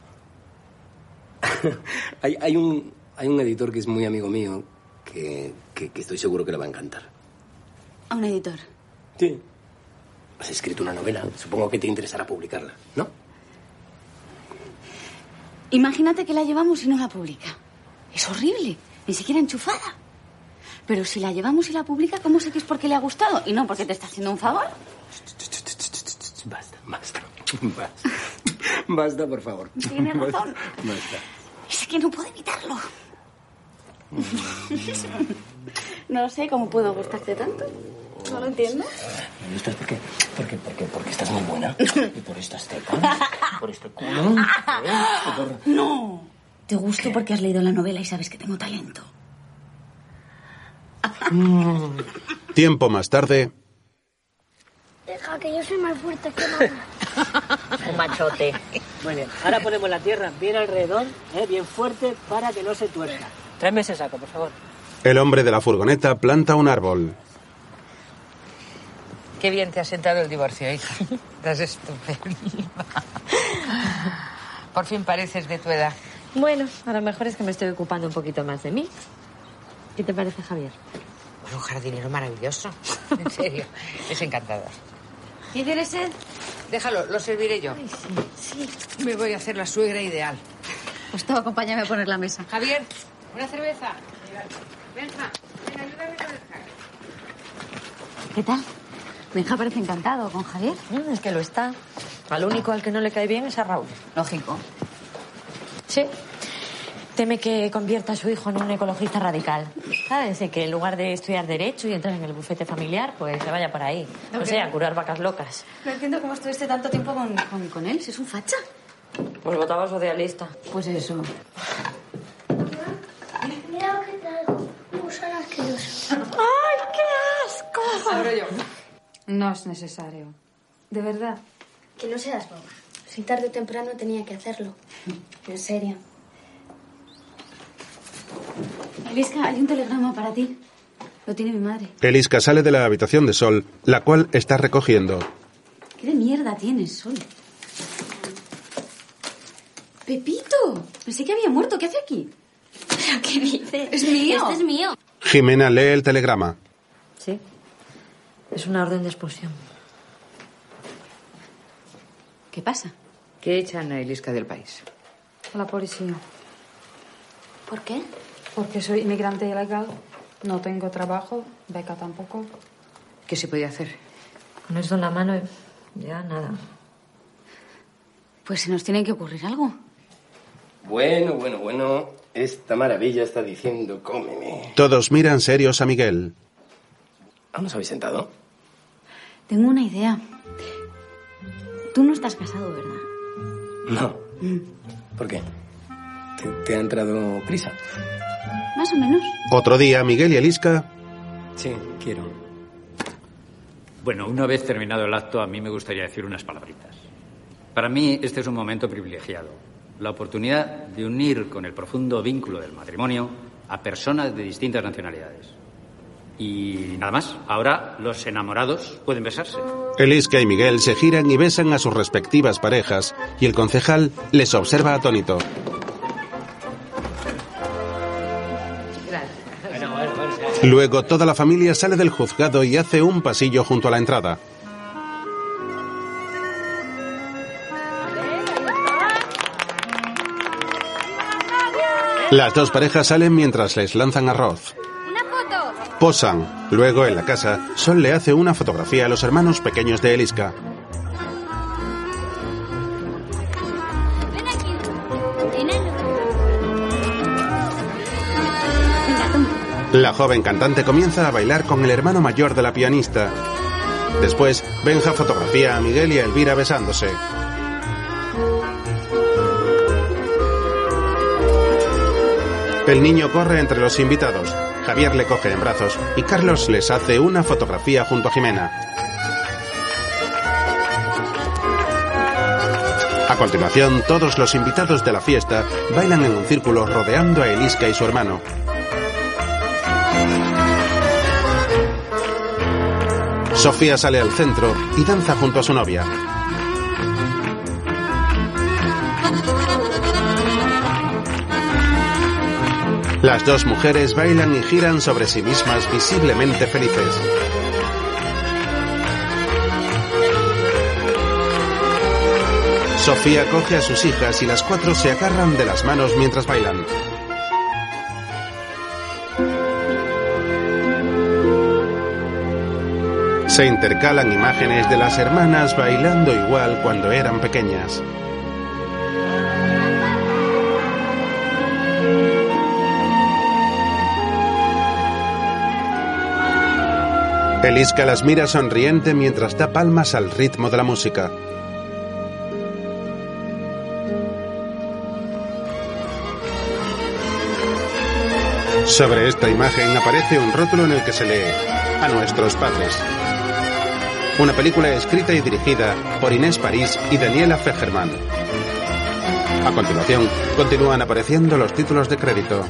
*laughs* hay, hay un, hay un editor que es muy amigo mío que, que- que estoy seguro que le va a encantar. A un editor. Sí. Has escrito una novela. Supongo que te interesará publicarla, ¿no? Imagínate que la llevamos y no la publica. Es horrible, ni siquiera enchufada. Pero si la llevamos y la publica, ¿cómo sé que es porque le ha gustado? Y no porque te está haciendo un favor. Basta, basta. Basta. Basta, por favor. Tiene razón. Basta. Es que no puedo evitarlo. no sé cómo puedo gustarte tanto. No lo entiendo. Me gustas porque, porque, porque, porque estás muy buena. Y por estas tetas. Por este culo. *laughs* ¿eh? Por- No. Te gusto porque has leído la novela y sabes que tengo talento. Tiempo más tarde, Deja que yo soy más fuerte que mamá. *laughs* Un machote. Muy bien. Ahora ponemos la tierra bien alrededor, ¿eh? bien fuerte, para que no se tuerza. Tráeme ese saco, por favor. el hombre de la furgoneta planta un árbol. Qué bien te ha sentado el divorcio, hija. *laughs* Estás estupenda. Por fin pareces de tu edad. Bueno, a lo mejor es que me estoy ocupando un poquito más de mí. ¿Qué te parece, Javier? Bueno, un jardinero maravilloso. *laughs* En serio, es encantador. ¿Qué quieres ser? Déjalo, lo serviré yo. Sí. Me voy a hacer la suegra ideal. Pues tú acompáñame a poner la mesa. Javier, una cerveza. Benja, ven, ayúdame con el. ¿Qué tal? Benja parece encantado con Javier. Mm, es que lo está. Al único al que no le cae bien es a Raúl. Lógico. Sí. Teme que convierta a su hijo en un ecologista radical. ¿Sabes? Que en lugar de estudiar Derecho y entrar en el bufete familiar, pues se vaya por ahí. No, sé, a curar vacas locas. No entiendo cómo estuviste tanto tiempo con, con, con él, si es un facha. Pues votaba socialista. Pues eso. Mira lo que traigo. Un gusano asqueroso. ¡Ay, qué asco! Abro yo. No es necesario. De verdad. Que no seas boba. Si tarde o temprano tenía que hacerlo. *laughs* En serio. Eliska, hay un telegrama para ti. Lo tiene mi madre. Eliska sale de la habitación de Sol, la cual está recogiendo. ¿Qué de mierda tienes, Sol? ¡Pepito! Pensé que había muerto. ¿Qué hace aquí? ¿Pero qué dices? Es mío. Este es mío. Jimena lee el telegrama. Sí. Es una orden de expulsión. ¿Qué pasa? Que echan a Eliska del país. La policía. ¿Por qué? Porque soy inmigrante ilegal. No tengo trabajo, beca tampoco. ¿Qué se podía hacer? Con esto en la mano, ya nada. Pues se nos tiene que ocurrir algo. Bueno, bueno, bueno. Esta maravilla está diciendo cómeme. Todos miran serios a Miguel. ¿Aún os habéis sentado? Tengo una idea. Tú no estás casado, ¿verdad? No. ¿Por qué? ¿Te, te ha entrado prisa? Más o menos. Otro día, Miguel y Eliska Sí, quiero. Bueno, una vez terminado el acto, a mí me gustaría decir unas palabritas. Para mí, este es un momento privilegiado. La oportunidad de unir con el profundo vínculo del matrimonio a personas de distintas nacionalidades. Y nada más. Ahora los enamorados pueden besarse. Eliska y Miguel se giran y besan a sus respectivas parejas, y el concejal les observa atónito. Luego toda la familia sale del juzgado y hace un pasillo junto a la entrada. Las dos parejas salen mientras les lanzan arroz. Posan. Luego, en la casa, Sol le hace una fotografía a los hermanos pequeños de Eliska. La joven cantante comienza a bailar con el hermano mayor de la pianista. Después, Benja fotografía a Miguel y a Elvira besándose. El niño corre entre los invitados. Javier le coge en brazos y Carlos les hace una fotografía junto a Jimena. A continuación, todos los invitados de la fiesta bailan en un círculo rodeando a Eliska y su hermano. Sofía sale al centro y danza junto a su novia. Las dos mujeres bailan y giran sobre sí mismas visiblemente felices. Sofía coge a sus hijas y las cuatro se agarran de las manos mientras bailan. Se intercalan imágenes de las hermanas bailando igual cuando eran pequeñas. Eliska las mira sonriente mientras da palmas al ritmo de la música. Sobre esta imagen aparece un rótulo en el que se lee A nuestros padres. Una película escrita y dirigida por Inés París y Daniela Fegerman. A continuación, continúan apareciendo los títulos de crédito.